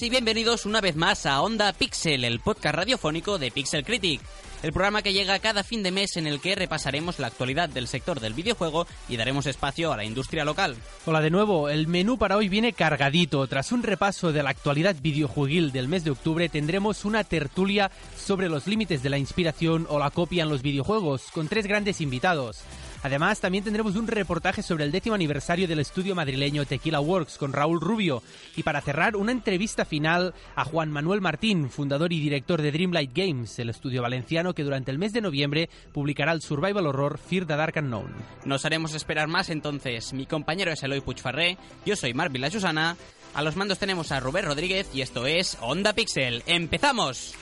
Y bienvenidos una vez más a Onda Pixel, el podcast radiofónico de Pixel Critic. El programa que llega cada fin de mes en el que repasaremos la actualidad del sector del videojuego y daremos espacio a la industria local. Hola de nuevo, el menú para hoy viene cargadito. Tras un repaso de la actualidad videojueguil del mes de octubre, tendremos una tertulia sobre los límites de la inspiración o la copia en los videojuegos, con tres grandes invitados. Además, también tendremos un reportaje sobre el décimo aniversario del estudio madrileño Tequila Works con Raúl Rubio. Y para cerrar, una entrevista final a Juan Manuel Martín, fundador y director de Dreamlight Games, el estudio valenciano que durante el mes de noviembre publicará el survival horror Fear the Dark Unknown. Nos haremos esperar más entonces. Mi compañero es Eloy Puigfarré, yo soy Marvin La Susana. A los mandos tenemos a Robert Rodríguez y esto es Onda Pixel. ¡Empezamos!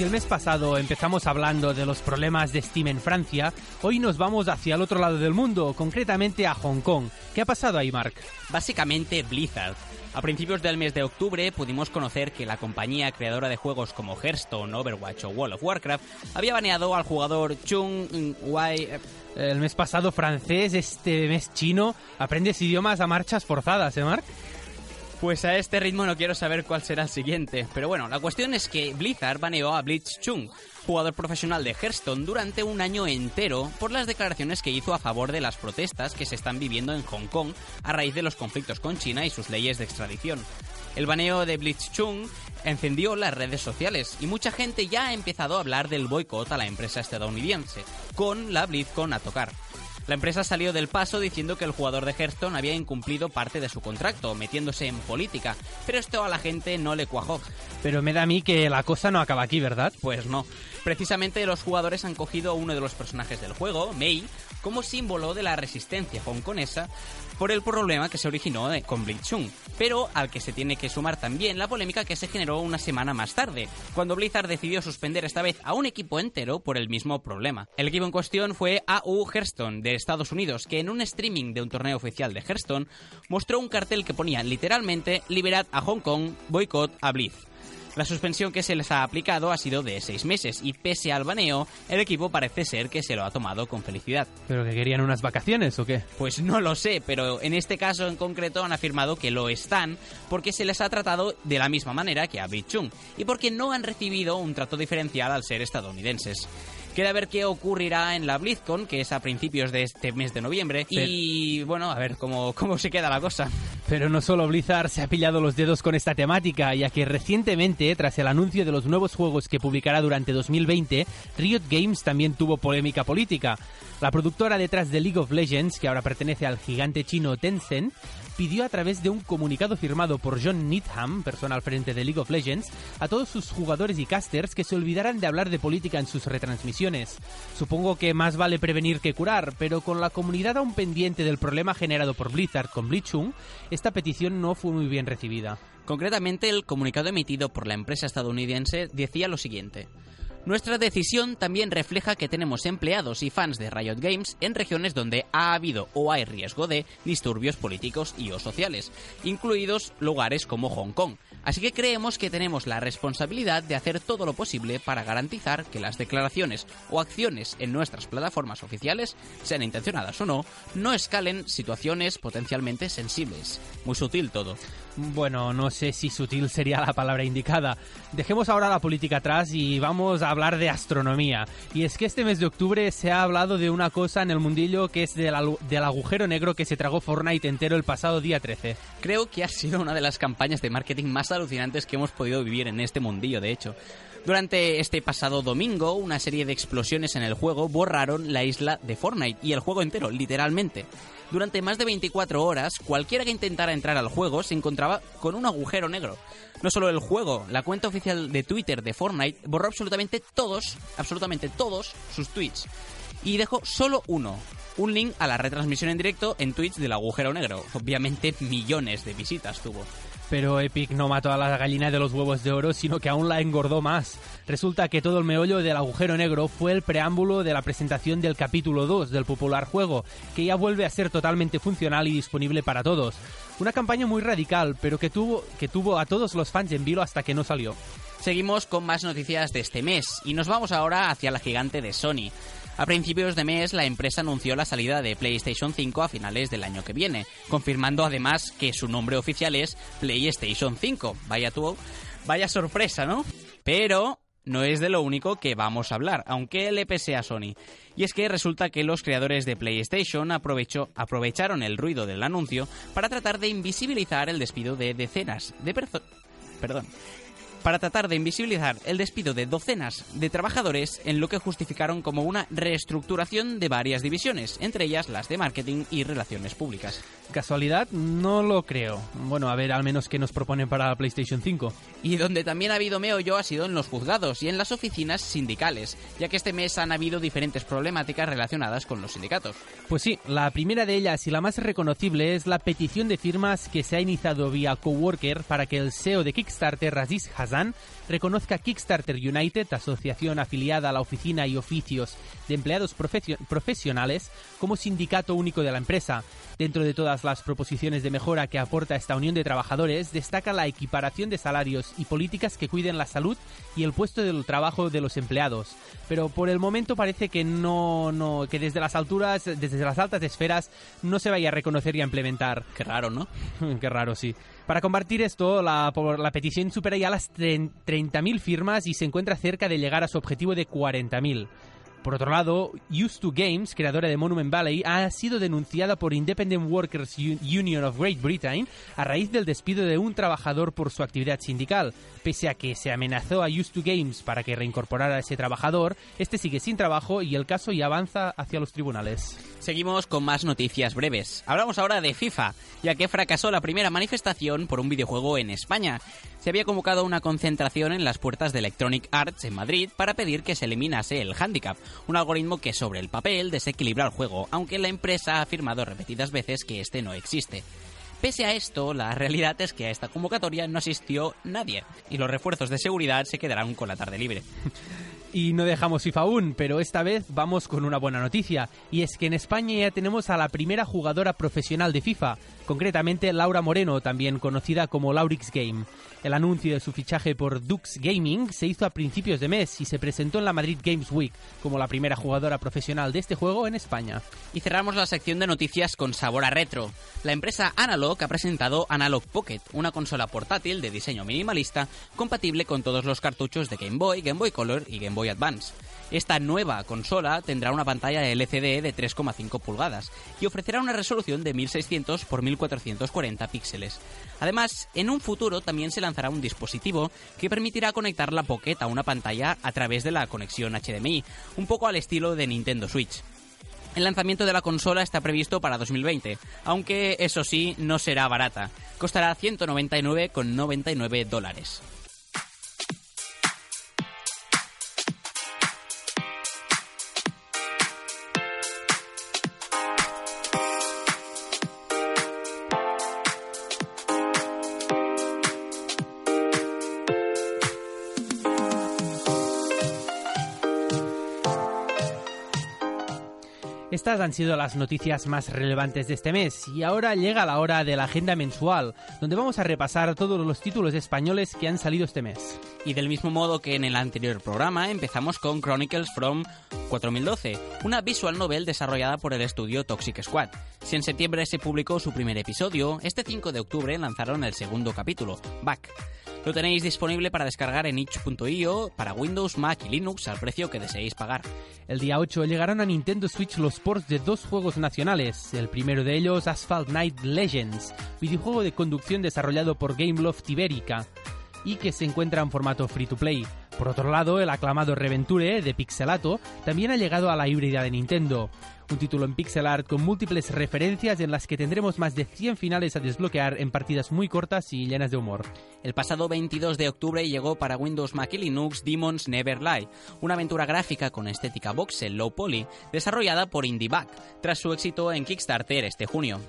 Si el mes pasado empezamos hablando de los problemas de Steam en Francia, hoy nos vamos hacia el otro lado del mundo, concretamente a Hong Kong. ¿Qué ha pasado ahí, Mark? Básicamente Blizzard. A principios del mes de octubre pudimos conocer que la compañía creadora de juegos como Hearthstone, Overwatch o World of Warcraft había baneado al jugador Chung Wai. El mes pasado francés, este mes chino. Aprendes idiomas a marchas forzadas, ¿eh, Mark? Pues a este ritmo no quiero saber cuál será el siguiente. Pero bueno, la cuestión es que Blizzard baneó a Blitz Chung, jugador profesional de Hearthstone, durante un año entero por las declaraciones que hizo a favor de las protestas que se están viviendo en Hong Kong a raíz de los conflictos con China y sus leyes de extradición. El baneo de Blitz Chung encendió las redes sociales y mucha gente ya ha empezado a hablar del boicot a la empresa estadounidense, con la BlizzCon a tocar. La empresa salió del paso diciendo que el jugador de Hearthstone había incumplido parte de su contrato, metiéndose en política, pero esto a la gente no le cuajó. Pero me da a mí que la cosa no acaba aquí, ¿verdad? Pues no. Precisamente los jugadores han cogido uno de los personajes del juego, Mei, como símbolo de la resistencia hongkonesa por el problema que se originó con Blitzchung, pero al que se tiene que sumar también la polémica que se generó una semana más tarde, cuando Blizzard decidió suspender esta vez a un equipo entero por el mismo problema. El equipo en cuestión fue AU Hearthstone de Estados Unidos, que en un streaming de un torneo oficial de Hearthstone mostró un cartel que ponía literalmente Liberad a Hong Kong, boicot a Blizz. La suspensión que se les ha aplicado ha sido de seis meses y pese al baneo, el equipo parece ser que se lo ha tomado con felicidad. ¿Pero que querían unas vacaciones o qué? Pues no lo sé, pero en este caso en concreto han afirmado que lo están porque se les ha tratado de la misma manera que a Bichung y porque no han recibido un trato diferencial al ser estadounidenses. Queda ver qué ocurrirá en la BlizzCon, que es a principios de este mes de noviembre. Y bueno, a ver cómo, cómo se queda la cosa. Pero no solo Blizzard se ha pillado los dedos con esta temática, ya que recientemente, tras el anuncio de los nuevos juegos que publicará durante 2020, Riot Games también tuvo polémica política. La productora detrás de League of Legends, que ahora pertenece al gigante chino Tencent, pidió a través de un comunicado firmado por John Needham, persona al frente de League of Legends, a todos sus jugadores y casters que se olvidaran de hablar de política en sus retransmisiones. Supongo que más vale prevenir que curar, pero con la comunidad aún pendiente del problema generado por Blizzard con Blitzchung, esta petición no fue muy bien recibida. Concretamente, el comunicado emitido por la empresa estadounidense decía lo siguiente. Nuestra decisión también refleja que tenemos empleados y fans de Riot Games en regiones donde ha habido o hay riesgo de disturbios políticos y o sociales, incluidos lugares como Hong Kong. Así que creemos que tenemos la responsabilidad de hacer todo lo posible para garantizar que las declaraciones o acciones en nuestras plataformas oficiales, sean intencionadas o no, no escalen situaciones potencialmente sensibles. Muy sutil todo. Bueno, no sé si sutil sería la palabra indicada. Dejemos ahora la política atrás y vamos a hablar de astronomía. Y es que este mes de octubre se ha hablado de una cosa en el mundillo que es del, agujero negro que se tragó Fortnite entero el pasado día 13. Creo que ha sido una de las campañas de marketing más alucinantes que hemos podido vivir en este mundillo, de hecho. Durante este pasado domingo, una serie de explosiones en el juego borraron la isla de Fortnite y el juego entero, literalmente. Durante más de 24 horas, cualquiera que intentara entrar al juego se encontraba con un agujero negro. No solo el juego, la cuenta oficial de Twitter de Fortnite borró absolutamente todos, absolutamente todos sus tweets. Y dejó solo uno, un link a la retransmisión en directo en Twitch del agujero negro. Obviamente millones de visitas tuvo. Pero Epic no mató a la gallina de los huevos de oro, sino que aún la engordó más. Resulta que todo el meollo del agujero negro fue el preámbulo de la presentación del capítulo 2 del popular juego, que ya vuelve a ser totalmente funcional y disponible para todos. Una campaña muy radical, pero que tuvo, que tuvo a todos los fans en vilo hasta que no salió. Seguimos con más noticias de este mes y nos vamos ahora hacia la gigante de Sony. A principios de mes, la empresa anunció la salida de PlayStation 5 a finales del año que viene, confirmando además que su nombre oficial es PlayStation 5. Vaya tú, vaya sorpresa, ¿no? Pero no es de lo único que vamos a hablar, aunque le pese a Sony. Y es que resulta que los creadores de PlayStation aprovecharon el ruido del anuncio para tratar de invisibilizar el despido de decenas de personas. Perdón, para tratar de invisibilizar el despido de docenas de trabajadores en lo que justificaron como una reestructuración de varias divisiones, entre ellas las de marketing y relaciones públicas. ¿Casualidad? No lo creo. Bueno, a ver, al menos que nos proponen para la PlayStation 5. Y donde también ha habido meollo ha sido en los juzgados y en las oficinas sindicales, ya que este mes han habido diferentes problemáticas relacionadas con los sindicatos. Pues sí, la primera de ellas y la más reconocible es la petición de firmas que se ha iniciado vía Coworker para que el CEO de Kickstarter, Aziz Reconozca Kickstarter United, asociación afiliada a la oficina y oficios de empleados profesionales, como sindicato único de la empresa. Dentro de todas las proposiciones de mejora que aporta esta unión de trabajadores, destaca la equiparación de salarios y políticas que cuiden la salud y el puesto del trabajo de los empleados. Pero por el momento parece que no, no, que desde las alturas, desde las altas esferas, no se vaya a reconocer y a implementar. Qué raro, ¿no? Qué raro, sí. Para combatir esto, la, la petición supera ya las 30.000 firmas y se encuentra cerca de llegar a su objetivo de 40.000. Por otro lado, Used to Games, creadora de Monument Valley, ha sido denunciada por Independent Workers Union of Great Britain a raíz del despido de un trabajador por su actividad sindical. Pese a que se amenazó a Used to Games para que reincorporara a ese trabajador, este sigue sin trabajo y el caso ya avanza hacia los tribunales. Seguimos con más noticias breves. Hablamos ahora de FIFA, ya que fracasó la primera manifestación por un videojuego en España. Se había convocado una concentración en las puertas de Electronic Arts en Madrid para pedir que se eliminase el handicap, un algoritmo que sobre el papel desequilibra el juego, aunque la empresa ha afirmado repetidas veces que este no existe. Pese a esto, la realidad es que a esta convocatoria no asistió nadie, y los refuerzos de seguridad se quedarán con la tarde libre. Y no dejamos FIFA aún, pero esta vez vamos con una buena noticia, y es que en España ya tenemos a la primera jugadora profesional de FIFA, concretamente Laura Moreno, también conocida como Laurix Game. El anuncio de su fichaje por Dux Gaming se hizo a principios de mes y se presentó en la Madrid Games Week como la primera jugadora profesional de este juego en España. Y cerramos la sección de noticias con sabor a retro. La empresa Analog ha presentado Analog Pocket, una consola portátil de diseño minimalista compatible con todos los cartuchos de Game Boy, Game Boy Color y Game Boy Advance. Esta nueva consola tendrá una pantalla LCD de 3,5 pulgadas y ofrecerá una resolución de 1600 x 1440 píxeles. Además, en un futuro también se lanzará un dispositivo que permitirá conectar la Pocket a una pantalla a través de la conexión HDMI, un poco al estilo de Nintendo Switch. El lanzamiento de la consola está previsto para 2020, aunque eso sí, no será barata. Costará 199,99 dólares. Estas han sido las noticias más relevantes de este mes y ahora llega la hora de la agenda mensual, donde vamos a repasar todos los títulos españoles que han salido este mes. Y del mismo modo que en el anterior programa, empezamos con Chronicles from 4012, una visual novel desarrollada por el estudio Toxic Squad. Si en septiembre se publicó su primer episodio, este 5 de octubre lanzaron el segundo capítulo, Back. Lo tenéis disponible para descargar en itch.io para Windows, Mac y Linux al precio que deseéis pagar. El día 8 llegarán a Nintendo Switch los ports de dos juegos nacionales. El primero de ellos, Asphalt Night Legends, videojuego de conducción desarrollado por Gameloft Ibérica y que se encuentra en formato free to play. Por otro lado, el aclamado Reventure de Pixelato también ha llegado a la híbrida de Nintendo. Un título en pixel art con múltiples referencias en las que tendremos más de 100 finales a desbloquear en partidas muy cortas y llenas de humor. El pasado 22 de octubre llegó para Windows, Mac y Linux Demons Never Lie, una aventura gráfica con estética voxel low poly desarrollada por IndieBug, tras su éxito en Kickstarter este junio.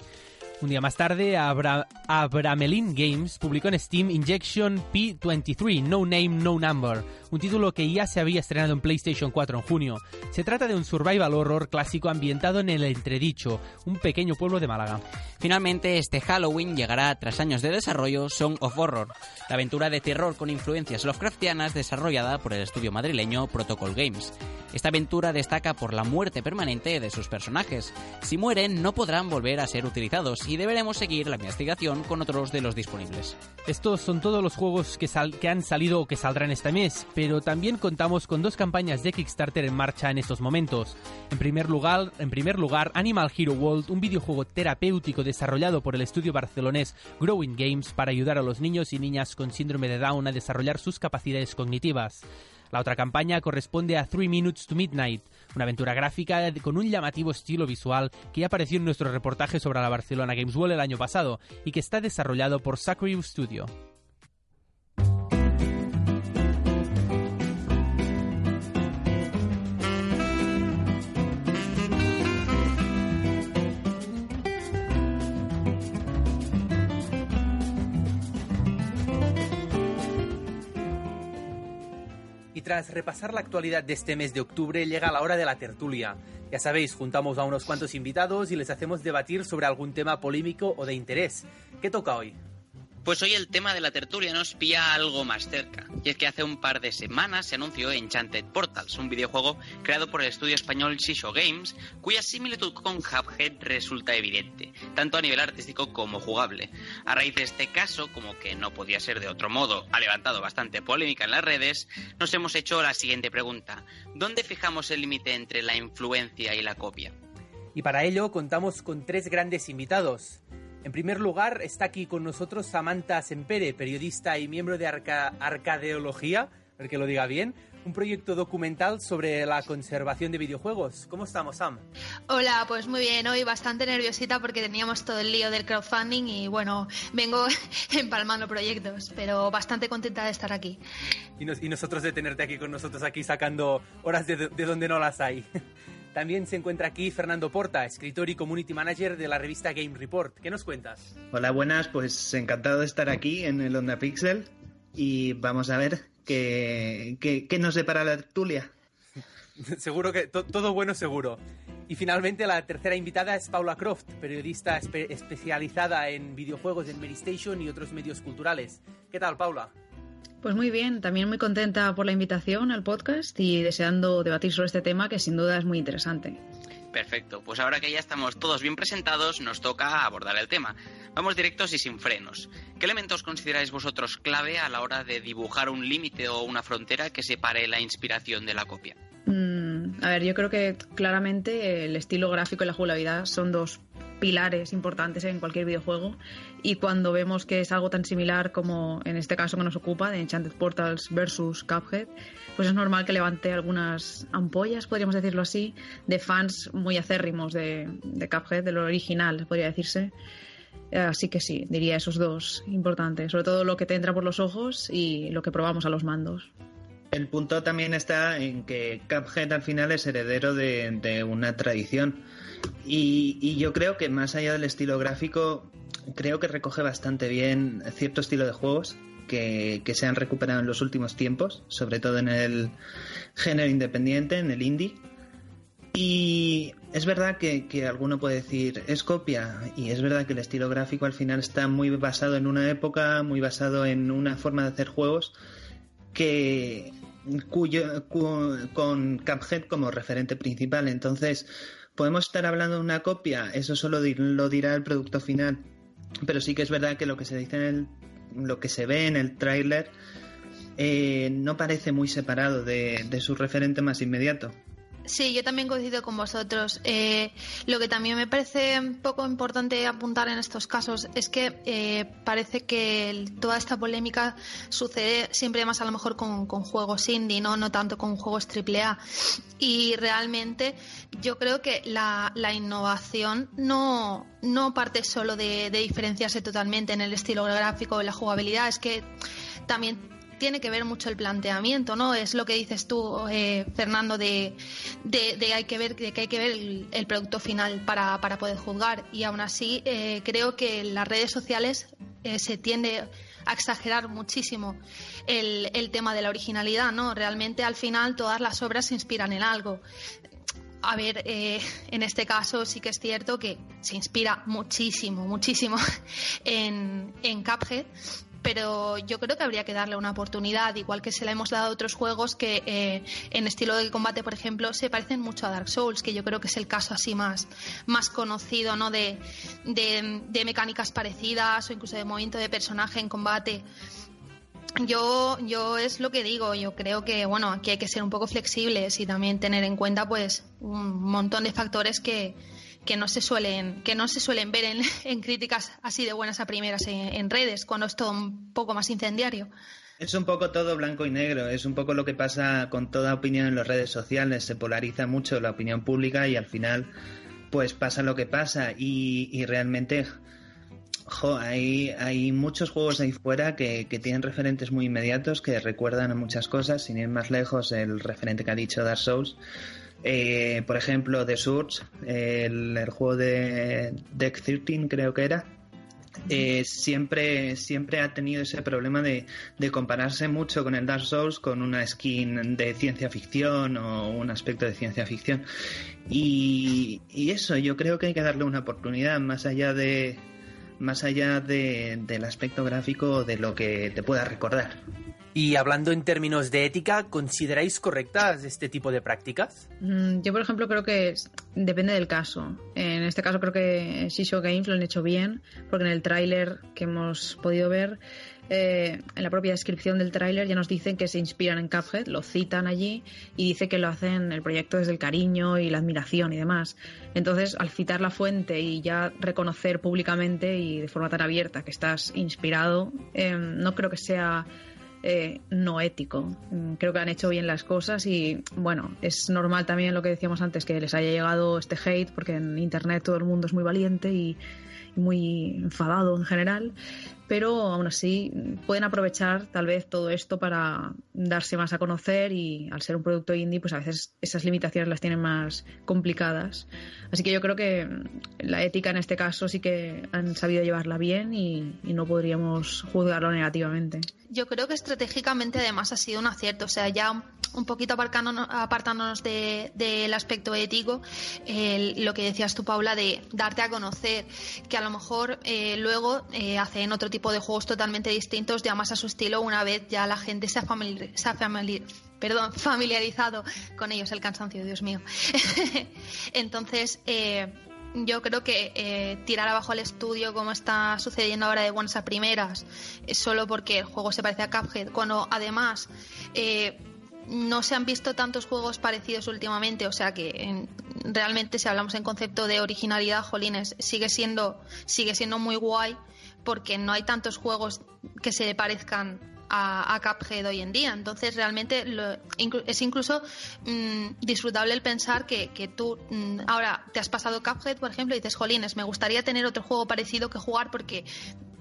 Un día más tarde, Abra Abramelin Games publicó en Steam Injection P23, No Name, No Number, un título que ya se había estrenado en PlayStation 4 en junio. Se trata de un survival horror clásico ambientado en el Entredicho, un pequeño pueblo de Málaga. Finalmente, este Halloween llegará tras años de desarrollo Song of Horror, la aventura de terror con influencias Lovecraftianas desarrollada por el estudio madrileño Protocol Games. Esta aventura destaca por la muerte permanente de sus personajes. Si mueren, no podrán volver a ser utilizados y deberemos seguir la investigación con otros de los disponibles. Estos son todos los juegos que, han salido o que saldrán este mes, pero también contamos con dos campañas de Kickstarter en marcha en estos momentos. En primer lugar, en primer lugar Animal Hero World, un videojuego terapéutico desarrollado por el estudio barcelonés Growing Games para ayudar a los niños y niñas con síndrome de Down a desarrollar sus capacidades cognitivas. La otra campaña corresponde a Three Minutes to Midnight, una aventura gráfica con un llamativo estilo visual que ya apareció en nuestro reportaje sobre la Barcelona Games World el año pasado y que está desarrollado por Sacriu Studio. Tras repasar la actualidad de este mes de octubre, llega la hora de la tertulia. Ya sabéis, juntamos a unos cuantos invitados y les hacemos debatir sobre algún tema polémico o de interés. ¿Qué toca hoy? Pues hoy el tema de la tertulia nos pilla algo más cerca. Y es que hace un par de semanas se anunció Enchanted Portals, un videojuego creado por el estudio español Shisho Games, cuya similitud con Hubhead resulta evidente, tanto a nivel artístico como jugable. A raíz de este caso, como que no podía ser de otro modo, ha levantado bastante polémica en las redes, nos hemos hecho la siguiente pregunta. ¿Dónde fijamos el límite entre la influencia y la copia? Y para ello contamos con tres grandes invitados. En primer lugar, está aquí con nosotros Samantha Sempere, periodista y miembro de Arcadeología, el que lo diga bien, un proyecto documental sobre la conservación de videojuegos. ¿Cómo estamos, Sam? Hola, pues muy bien. Hoy bastante nerviosita porque teníamos todo el lío del crowdfunding y bueno, vengo empalmando proyectos, pero bastante contenta de estar aquí. Y, nosotros de tenerte aquí con nosotros, aquí sacando horas de, de donde no las hay. También se encuentra aquí Fernando Porta, escritor y community manager de la revista Game Report. ¿Qué nos cuentas? Hola, buenas, pues encantado de estar aquí en el Onda Pixel y vamos a ver qué, qué, nos depara la tertulia. seguro que todo bueno seguro. Y finalmente la tercera invitada es Paula Croft, periodista especializada en videojuegos en Medistation y otros medios culturales. ¿Qué tal, Paula? Pues muy bien, también muy contenta por la invitación al podcast y deseando debatir sobre este tema que sin duda es muy interesante. Perfecto, pues ahora que ya estamos todos bien presentados, nos toca abordar el tema. Vamos directos y sin frenos. ¿Qué elementos consideráis vosotros clave a la hora de dibujar un límite o una frontera que separe la inspiración de la copia? Mm, a ver, yo creo que claramente el estilo gráfico y la jugabilidad son dos pilares importantes en cualquier videojuego y cuando vemos que es algo tan similar como en este caso que nos ocupa de Enchanted Portals versus Cuphead, pues es normal que levante algunas ampollas, podríamos decirlo así, de fans muy acérrimos de, de Cuphead, de lo original, podría decirse. Así que sí, diría esos dos importantes, sobre todo lo que te entra por los ojos y lo que probamos a los mandos. El punto también está en que Cuphead al final es heredero de, de una tradición y, yo creo que más allá del estilo gráfico, creo que recoge bastante bien cierto estilo de juegos que, se han recuperado en los últimos tiempos, sobre todo en el género independiente, en el indie. Y es verdad que, alguno puede decir es copia y es verdad que el estilo gráfico al final está muy basado en una época, muy basado en una forma de hacer juegos que cuyo con Cuphead como referente principal. Entonces, podemos estar hablando de una copia, eso solo lo dirá el producto final, pero sí que es verdad que lo que se dice en el, lo que se ve en el tráiler eh, no parece muy separado de, su referente más inmediato. Sí, yo también coincido con vosotros. Eh, lo que también me parece un poco importante apuntar en estos casos es que eh, parece que toda esta polémica sucede siempre más a lo mejor con, juegos indie, ¿no? no tanto con juegos AAA. Y realmente yo creo que la, innovación no, no parte solo de diferenciarse totalmente en el estilo gráfico o en la jugabilidad, es que también tiene que ver mucho el planteamiento, ¿no? Es lo que dices tú, eh, Fernando, de, de, hay que ver, de que hay que ver el, producto final para, para, poder juzgar. Y aún así, eh, creo que en las redes sociales eh, se tiende a exagerar muchísimo el, el tema de la originalidad, ¿no? Realmente, al final, todas las obras se inspiran en algo. A ver, en este caso sí que es cierto que se inspira muchísimo, muchísimo en, en Cuphead, pero yo creo que habría que darle una oportunidad, igual que se la hemos dado a otros juegos que eh, en estilo de combate, por ejemplo, se parecen mucho a Dark Souls, que yo creo que es el caso así más, más conocido, ¿no? De, de, mecánicas parecidas o incluso de movimiento de personaje en combate. Yo, yo es lo que digo, yo creo que bueno, aquí hay que ser un poco flexibles y también tener en cuenta pues un montón de factores que, que no se suelen, que no se suelen ver en, críticas así de buenas a primeras en, redes, cuando es todo un poco más incendiario. Es un poco todo blanco y negro, es un pojo lo que pasa con toda opinión en las redes sociales, se polariza mucho la opinión pública y al final pues pasa lo que pasa y, realmente jo, hay, hay muchos juegos ahí fuera que, que, tienen referentes muy inmediatos que recuerdan a muchas cosas, sin ir más lejos el referente que ha dicho Dark Souls eh, por ejemplo, The Surge, el, juego de Deck 13 creo que era, eh, siempre, siempre ha tenido ese problema de, compararse mucho con el Dark Souls con una skin de ciencia ficción o un aspecto de ciencia ficción. Y, eso, yo creo que hay que darle una oportunidad más allá de más allá del aspecto gráfico de lo que te pueda recordar. Y hablando en términos de ética, ¿consideráis correctas este tipo de prácticas? Mm, yo, por ejemplo, creo que depende del caso. En este caso creo que Shisho Games lo han hecho bien, porque en el tráiler que hemos podido ver, eh, en la propia descripción del tráiler ya nos dicen que se inspiran en Cuphead, lo citan allí y dice que lo hacen el proyecto desde el cariño y la admiración y demás. Entonces, al citar la fuente y ya reconocer públicamente y de forma tan abierta que estás inspirado, eh, no creo que sea eh, no ético. Mm, creo que han hecho bien las cosas y bueno, es normal también lo que decíamos antes, que les haya llegado este hate, porque en Internet todo el mundo es muy valiente y muy enfadado en general, pero aún así pueden aprovechar tal vez todo esto para darse más a conocer y al ser un producto indie, pues a veces esas limitaciones las tienen más complicadas. Así que yo creo que la ética en este caso sí que han sabido llevarla bien y, no podríamos juzgarlo negativamente. Yo creo que estratégicamente además ha sido un acierto, o sea, ya un poquito apartándonos del aspecto ético, lo que decías tú, Paula, de darte a conocer, que a lo mejor eh, luego eh, hacen otro tipo de juegos totalmente distintos, ya más a su estilo, una vez ya la gente se ha, perdón, familiarizado con ellos, el cansancio, Dios mío. Entonces, eh, yo creo que eh, tirar abajo al estudio, como está sucediendo ahora de buenas a primeras, solo porque el juego se parece a Cuphead, cuando además eh, no se han visto tantos juegos parecidos últimamente, o sea que realmente si hablamos en concepto de originalidad, Jolines, sigue siendo, sigue siendo muy guay porque no hay tantos juegos que se parezcan a, a Cuphead hoy en día. Entonces, realmente es incluso mm, disfrutable el pensar que, tú mm, ahora te has pasado Cuphead, por ejemplo, y dices, jolines, me gustaría tener otro juego parecido que jugar porque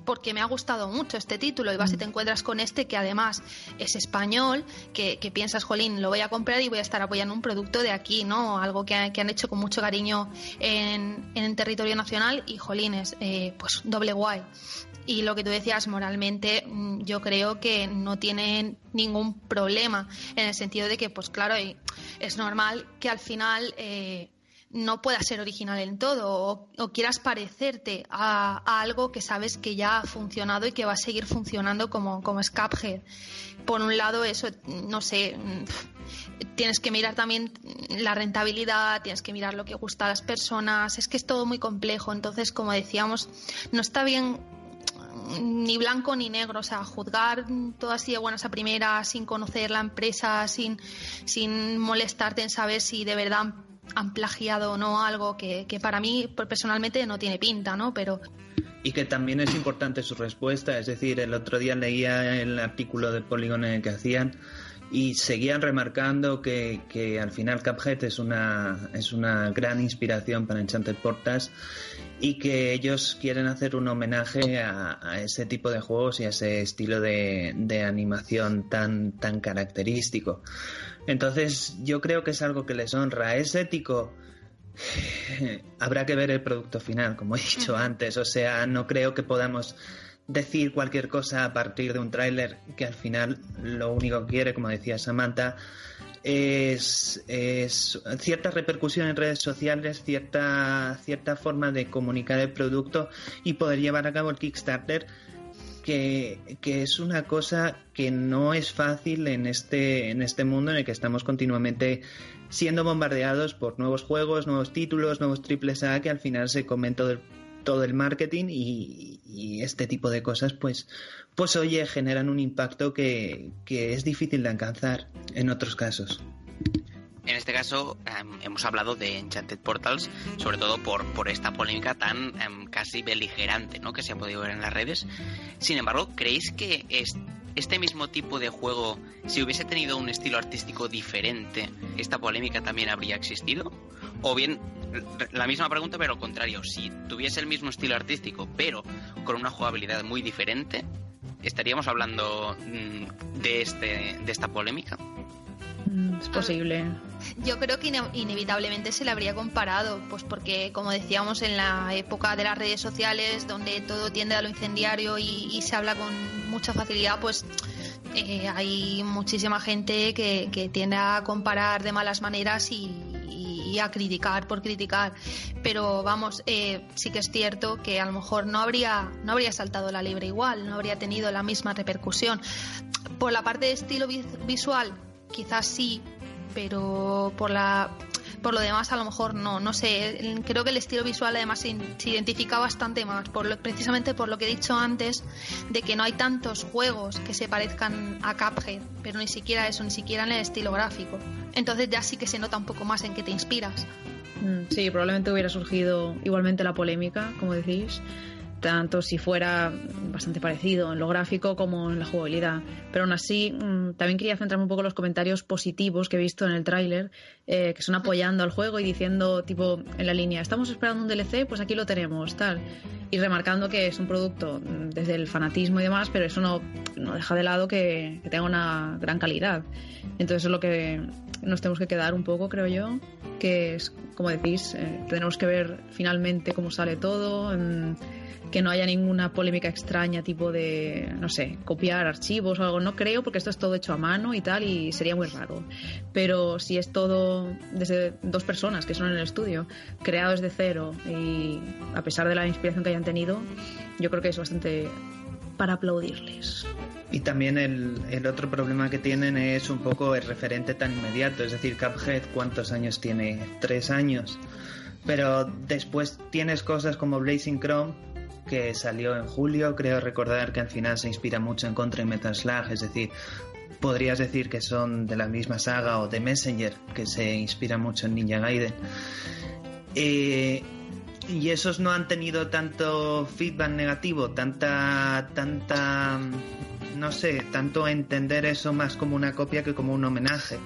porque me ha gustado mucho este título y vas y te mm. encuentras con este que además es español, que, piensas, jolín, lo voy a comprar y voy a estar apoyando un producto de aquí, ¿no? Algo que, han hecho con mucho cariño en, en territorio nacional y, jolines, eh, pues doble guay. Y lo que tú decías, moralmente, mm, yo creo que no tiene ningún problema, en el sentido de que, pues claro, es normal que al final eh, no puedas ser original en todo o, quieras parecerte a, algo que sabes que ya ha funcionado y que va a seguir funcionando como, como Scaphead. Por un lado, eso, no sé, tienes que mirar también la rentabilidad, tienes que mirar lo que gusta a las personas, es que es todo muy complejo. Entonces, como decíamos, no está bien ni blanco ni negro, o sea, juzgar todo así de buenas a primeras, sin conocer la empresa, sin, sin molestarte en saber si de verdad han plagiado o no algo que, que para mí personalmente no tiene pinta, ¿no? Pero y que también es importante su respuesta. Es decir, el otro día leía el artículo de Polygon que hacían y seguían remarcando que, que, al final Cuphead es una, es una gran inspiración para Enchanted Portas y que ellos quieren hacer un homenaje a, a ese tipo de juegos y a ese estilo de, de, animación tan, tan característico. Entonces yo creo que es algo que les honra. Es ético. Habrá que ver el producto final, como he dicho antes. O sea, no creo que podamos decir cualquier cosa a partir de un tráiler que al final lo único que quiere, como decía Samantha, es, es, cierta repercusión en redes sociales, cierta, cierta forma de comunicar el producto y poder llevar a cabo el Kickstarter. Que, que, es una cosa que no es fácil en este, en este mundo en el que estamos continuamente siendo bombardeados por nuevos juegos, nuevos títulos, nuevos triples A que al final se comen todo el todo el marketing y, y, este tipo de cosas, pues, pues oye, generan un impacto que, que es difícil de alcanzar en otros casos. En este caso um, hemos hablado de Enchanted Portals, sobre todo por, por esta polémica tan um, casi beligerante ¿no? que se ha podido ver en las redes. Sin embargo, ¿creéis que es, este mismo tipo de juego, si hubiese tenido un estilo artístico diferente, esta polémica también habría existido? O bien, la misma pregunta, pero al contrario, si tuviese el mismo estilo artístico, pero con una jugabilidad muy diferente, ¿estaríamos hablando mm, de, este, de esta polémica? Es posible. Yo creo que ine inevitablemente se le habría comparado, pues porque, como decíamos, en la época de las redes sociales, donde todo tiende a lo incendiario y, y se habla con mucha facilidad, pues eh, hay muchísima gente que, que, tiende a comparar de malas maneras y, y a criticar por criticar. Pero vamos, eh, sí que es cierto que a lo mejor no habría, no habría saltado la libre igual, no habría tenido la misma repercusión. Por la parte de estilo visual, quizás sí, pero por la por lo demás a lo mejor no, no sé, creo que el estilo visual además se, identifica bastante más, por lo, precisamente por lo que he dicho antes, de que no hay tantos juegos que se parezcan a Cuphead, pero ni siquiera eso, ni siquiera en el estilo gráfico. Entonces ya sí que se nota un poco más en qué te inspiras. Sí, probablemente hubiera surgido igualmente la polémica, como decís, tanto si fuera bastante parecido en lo gráfico como en la jugabilidad. Pero aún así, también quería centrarme un poco en los comentarios positivos que he visto en el tráiler, eh, que son apoyando al juego y diciendo, tipo, en la línea, estamos esperando un DLC, pues aquí lo tenemos, tal. Y remarcando que es un producto desde el fanatismo y demás, pero eso no, no deja de lado que, que, tenga una gran calidad. Entonces es lo que nos tenemos que quedar un poco, creo yo, que es, como decís, eh, tenemos que ver finalmente cómo sale todo. Que no haya ninguna polémica extraña tipo de, no sé, copiar archivos o algo. No creo porque esto es todo hecho a mano y tal y sería muy raro. Pero si es todo desde dos personas que son en el estudio, creado desde cero y a pesar de la inspiración que hayan tenido, yo creo que es bastante para aplaudirles. Y también el, el, otro problema que tienen es un poco el referente tan inmediato, es decir, Cuphead, ¿cuántos años tiene? Tres años. Pero después tienes cosas como Blazing Chrome, que salió en julio, creo recordar que al final se inspira mucho en Contra y Metal Slug, es decir, podrías decir que son de la misma saga o de Messenger, que se inspira mucho en Ninja Gaiden. Eh, y esos no han tenido tanto feedback negativo, tanta, tanta, no sé, tanto entender eso más como una copia que como un homenaje.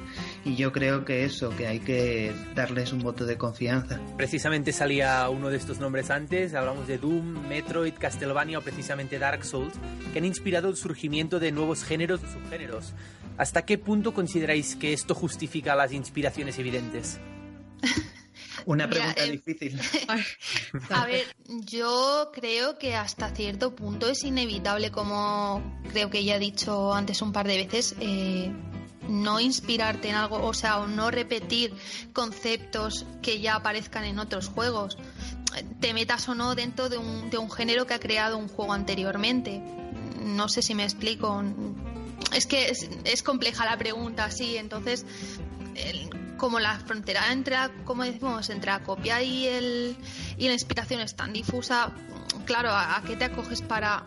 Y yo creo que eso, que hay que darles un voto de confianza. Precisamente salía uno de estos nombres antes, hablamos de Doom, Metroid, Castlevania o precisamente Dark Souls, que han inspirado el surgimiento de nuevos géneros o subgéneros. ¿Hasta qué punto consideráis que esto justifica las inspiraciones evidentes? Una pregunta Mira, eh, difícil. A ver, yo creo que hasta cierto punto es inevitable, como creo que ya he dicho antes un par de veces, eh, no inspirarte en algo, o sea, o no repetir conceptos que ya aparezcan en otros juegos. Te metas o no dentro de un, de un género que ha creado un juego anteriormente. No sé si me explico. Es que es, es compleja la pregunta, sí, entonces. El, como la frontera entre, como decimos, entre la copia y, el, y la inspiración es tan difusa, claro, ¿a, qué te acoges para,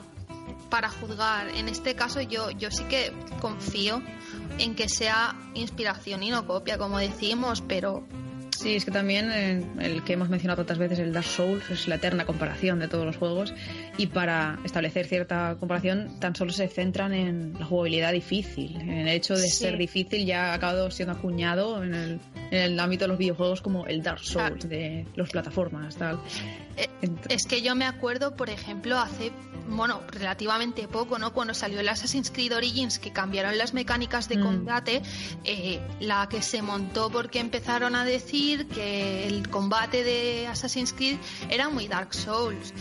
para juzgar. En este caso yo, yo sí que confío en que sea inspiración y no copia, como decimos, pero Sí, es que también eh, el que hemos mencionado tantas veces, el Dark Souls, es la eterna comparación de todos los juegos y para establecer cierta comparación tan solo se centran en la jugabilidad difícil. En el hecho de ser difícil ya ha acabado siendo acuñado en el, en el ámbito de los videojuegos como el Dark Souls de las plataformas. Tal. Eh, es que yo me acuerdo, por ejemplo, hace bueno, relativamente poco, ¿no? Cuando salió el Assassin's Creed Origins, que cambiaron las mecánicas de mm. combate, eh, la que se montó porque empezaron a decir que el combate de Assassin's Creed era muy Dark Souls.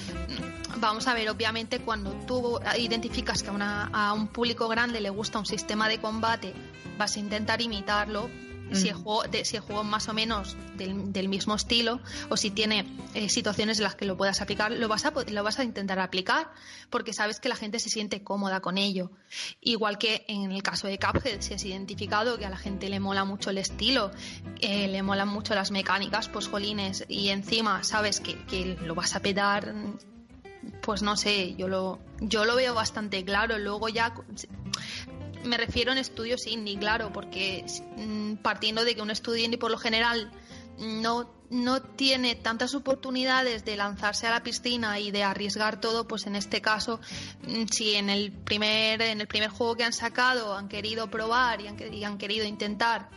Vamos a ver, obviamente, cuando tú identificas que a un público grande le gusta un sistema de combate, vas a intentar imitarlo, si, el juego, si el juego más o menos del, mismo estilo o si tiene eh, situaciones en las que lo puedas aplicar, lo vas, a, lo vas a intentar aplicar porque sabes que la gente se siente cómoda con ello. Igual que en el caso de Cuphead, si has identificado que a la gente le mola mucho el estilo, eh, le molan mucho las mecánicas, pues jolines, y encima sabes que, que lo vas a pedar pues no sé, yo lo, yo lo veo bastante claro. Luego ya me refiero en estudios indie, claro, porque mm, partiendo de que un estudio indie por lo general no, no tiene tantas oportunidades de lanzarse a la piscina y de arriesgar todo, pues en este caso, mm, si en el primer, en el primer juego que han sacado han querido probar y han, querido intentar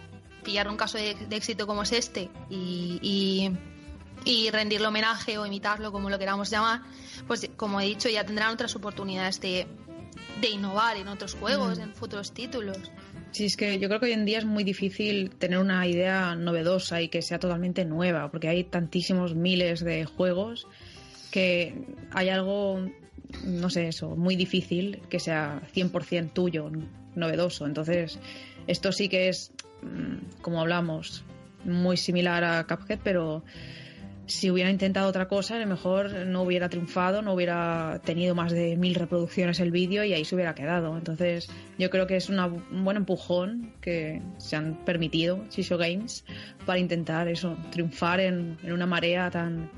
pillar un caso de, éxito como es este y, y, y rendirle homenaje o imitarlo, como lo queramos llamar, pues como he dicho, ya tendrán otras oportunidades de, de innovar en otros juegos, mm. en futuros títulos. Sí, es que yo creo que hoy en día es muy difícil tener una idea novedosa y que sea totalmente nueva, porque hay tantísimos miles de juegos que hay algo, no sé, eso, muy difícil que sea 100% tuyo, novedoso. Entonces, esto sí que es, mm, como hablamos, muy similar a Cuphead, pero si hubiera intentado otra cosa, a lo mejor no hubiera triunfado, no hubiera tenido más de mil reproducciones el vídeo y ahí se hubiera quedado. Entonces, yo creo que es un buen empujón que se han permitido Shisho Games para intentar eso, triunfar en, una marea tan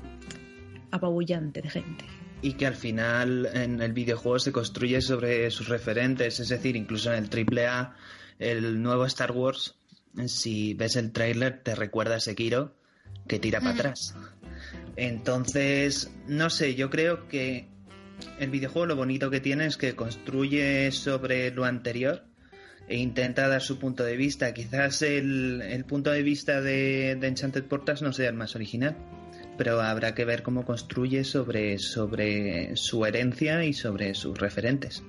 apabullante de gente. Y que al final en el videojuego se construye sobre sus referentes, es decir, incluso en el AAA, el nuevo Star Wars, si ves el tráiler te recuerda a Sekiro que tira para atrás. Entonces, no sé, yo creo que el videojuego lo bonito que tiene es que construye sobre lo anterior e intenta dar su punto de vista. Quizás el, punto de vista de, Enchanted Portals no sea el más original, pero habrá que ver cómo construye sobre, sobre su herencia y sobre sus referentes.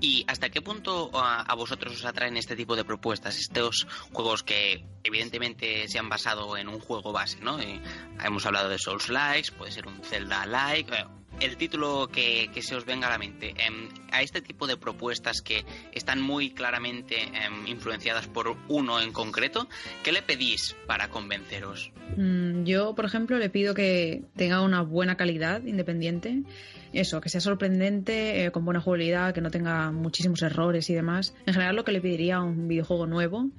¿Y hasta qué punto a, vosotros os atraen este tipo de propuestas? Estos juegos que evidentemente se han basado en un juego base, ¿no? Eh, hemos hablado de Souls Likes, puede ser un Zelda Like. El título que, se os venga a la mente, em, a este tipo de propuestas que están muy claramente em, influenciadas por uno en concreto, ¿qué le pedís para convenceros? Mm, yo, por ejemplo, le pido que tenga una buena calidad independiente eso, que sea sorprendente, eh, con buena jugabilidad, que no tenga muchísimos errores y demás. En general lo que le pediría a un videojuego nuevo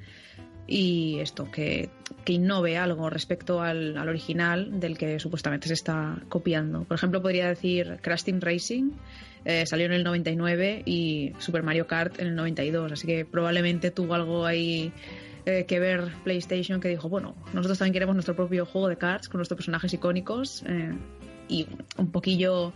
y esto, que, que innove algo respecto al, original del que supuestamente se está copiando. Por ejemplo, podría decir Crash Racing. Eh, salió en el 99 y Super Mario Kart en el 92, así que probablemente tuvo algo ahí eh, que ver PlayStation que dijo, bueno, nosotros también queremos nuestro propio juego de cards con nuestros personajes icónicos y un poquillo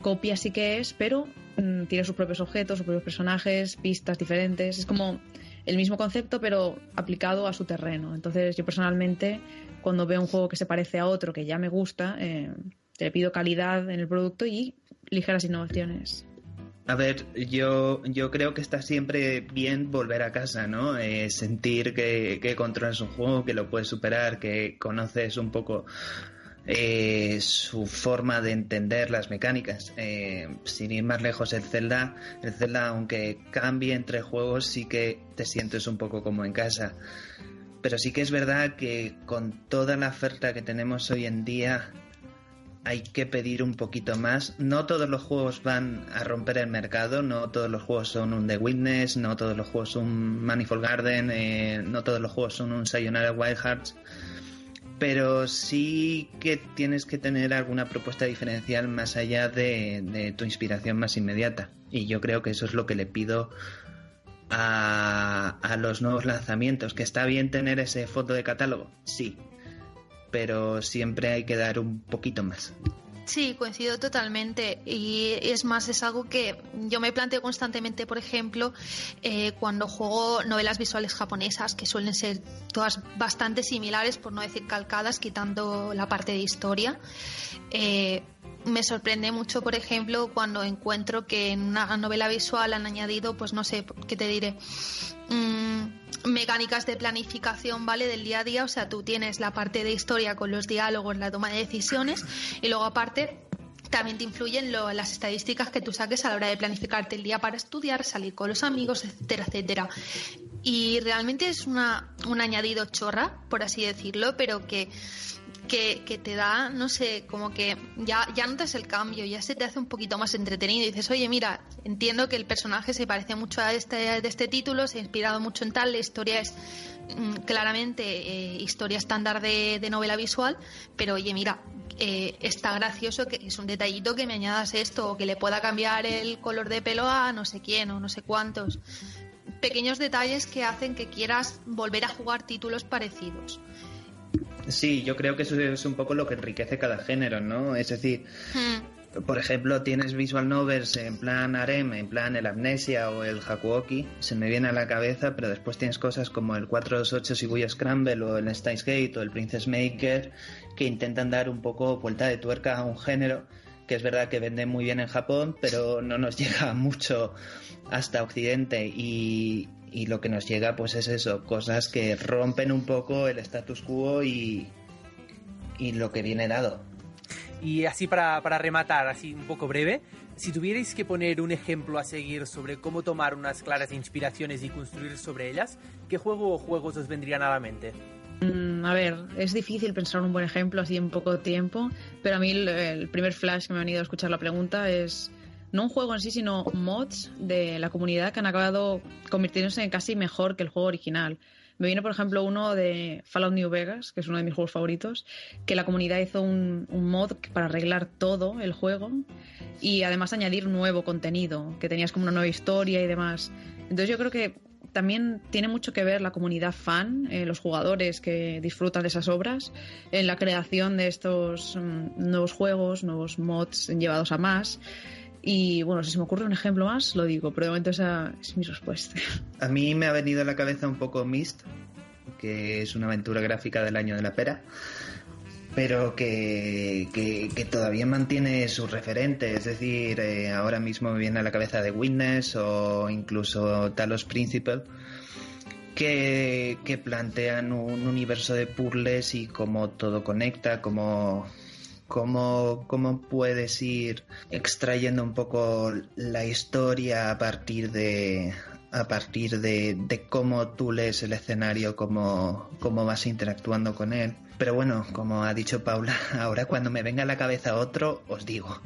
copia sí que es, pero mm, tiene sus propios objetos, sus propios personajes, pistas diferentes. Es como el mismo concepto, pero aplicado a su terreno. Entonces, yo personalmente, cuando veo un juego que se parece a otro que ya me gusta, eh, le pido calidad en el producto y ligeras innovaciones. A ver, yo, yo creo que está siempre bien volver a casa, ¿no? Eh, sentir que, que controlas un juego, que lo puedes superar, que conoces un poco eh, su forma de entender las mecánicas. Eh, sin ir más lejos, el Zelda, el Zelda, aunque cambie entre juegos, sí que te sientes un poco como en casa. Pero sí que es verdad que con toda la oferta que tenemos hoy en día, hay que pedir un poquito más. No todos los juegos van a romper el mercado, no todos los juegos son un The Witness, no todos los juegos son un Manifold Garden, eh, no todos los juegos son un Sayonara Wild Hearts pero sí que tienes que tener alguna propuesta diferencial más allá de, tu inspiración más inmediata. Y yo creo que eso es lo que le pido a, a los nuevos lanzamientos. Que está bien tener ese foto de catálogo, sí, pero siempre hay que dar un poquito más. Sí, coincido totalmente. Y es más, es algo que yo me planteo constantemente, por ejemplo, eh, cuando juego novelas visuales japonesas, que suelen ser todas bastante similares, por no decir calcadas, quitando la parte de historia. Eh, me sorprende mucho, por ejemplo, cuando encuentro que en una novela visual han añadido, pues no sé, ¿qué te diré? Mm, mecánicas de planificación, ¿vale? Del día a día, o sea, tú tienes la parte de historia con los diálogos, la toma de decisiones, y luego aparte también te influyen las estadísticas que tú saques a la hora de planificarte el día para estudiar, salir con los amigos, etcétera, etcétera. Y realmente es una, un añadido chorra, por así decirlo, pero que que, te da, no sé, como que ya, ya notas el cambio, ya se te hace un poquito más entretenido dices, oye, mira, entiendo que el personaje se parece mucho a este, de este título, se ha inspirado mucho en tal, la historia es mm, claramente eh, historia estándar de, novela visual, pero oye, mira, eh, está gracioso que es un detallito que me añadas esto o que le pueda cambiar el color de pelo a no sé quién o no sé cuántos. Pequeños detalles que hacen que quieras volver a jugar títulos parecidos. Sí, yo creo que eso es un poco lo que enriquece cada género, ¿no? Es decir, hmm. por ejemplo, tienes visual novels en plan harem, en plan el Amnesia o el Hakuoki, se me viene a la cabeza, pero después tienes cosas como el 428 Shibuya Scramble o el Steins Gate o el Princess Maker que intentan dar un poco vuelta de tuerca a un género que es verdad que vende muy bien en Japón, pero no nos llega mucho hasta Occidente y, y lo que nos llega pues es eso, cosas que rompen un poco el status quo y, y lo que viene dado. Y así para, para rematar, así un poco breve, si tuvierais que poner un ejemplo a seguir sobre cómo tomar unas claras inspiraciones y construir sobre ellas, ¿qué juego o juegos os vendrían a la mente? Mm, a ver, es difícil pensar un buen ejemplo así en poco tiempo, pero a mí el, primer flash que me ha venido a escuchar la pregunta es no un juego en sí, sino mods de la comunidad que han acabado convirtiéndose en casi mejor que el juego original. Me viene, por ejemplo, uno de Fallout New Vegas, que es uno de mis juegos favoritos, que la comunidad hizo un, mod para arreglar todo el juego y además añadir nuevo contenido, que tenías como una nueva historia y demás. Entonces yo creo que también tiene mucho que ver la comunidad fan, eh, los jugadores que disfrutan de esas obras, en la creación de estos mm, nuevos juegos, nuevos mods llevados a más. Y bueno, si se me ocurre un ejemplo más, lo digo, pero de momento esa es mi respuesta. A mí me ha venido a la cabeza un poco Mist, que es una aventura gráfica del año de la pera, pero que, que, todavía mantiene sus referentes. Es decir, eh, ahora mismo me viene a la cabeza de Witness o incluso Talos Principle. Que, que plantean un universo de puzzles y cómo todo conecta, cómo, cómo, cómo puedes ir extrayendo un poco la historia a partir de a partir de, de cómo tú lees el escenario, cómo, cómo vas interactuando con él. Pero bueno, como ha dicho Paula, ahora cuando me venga a la cabeza otro, os digo.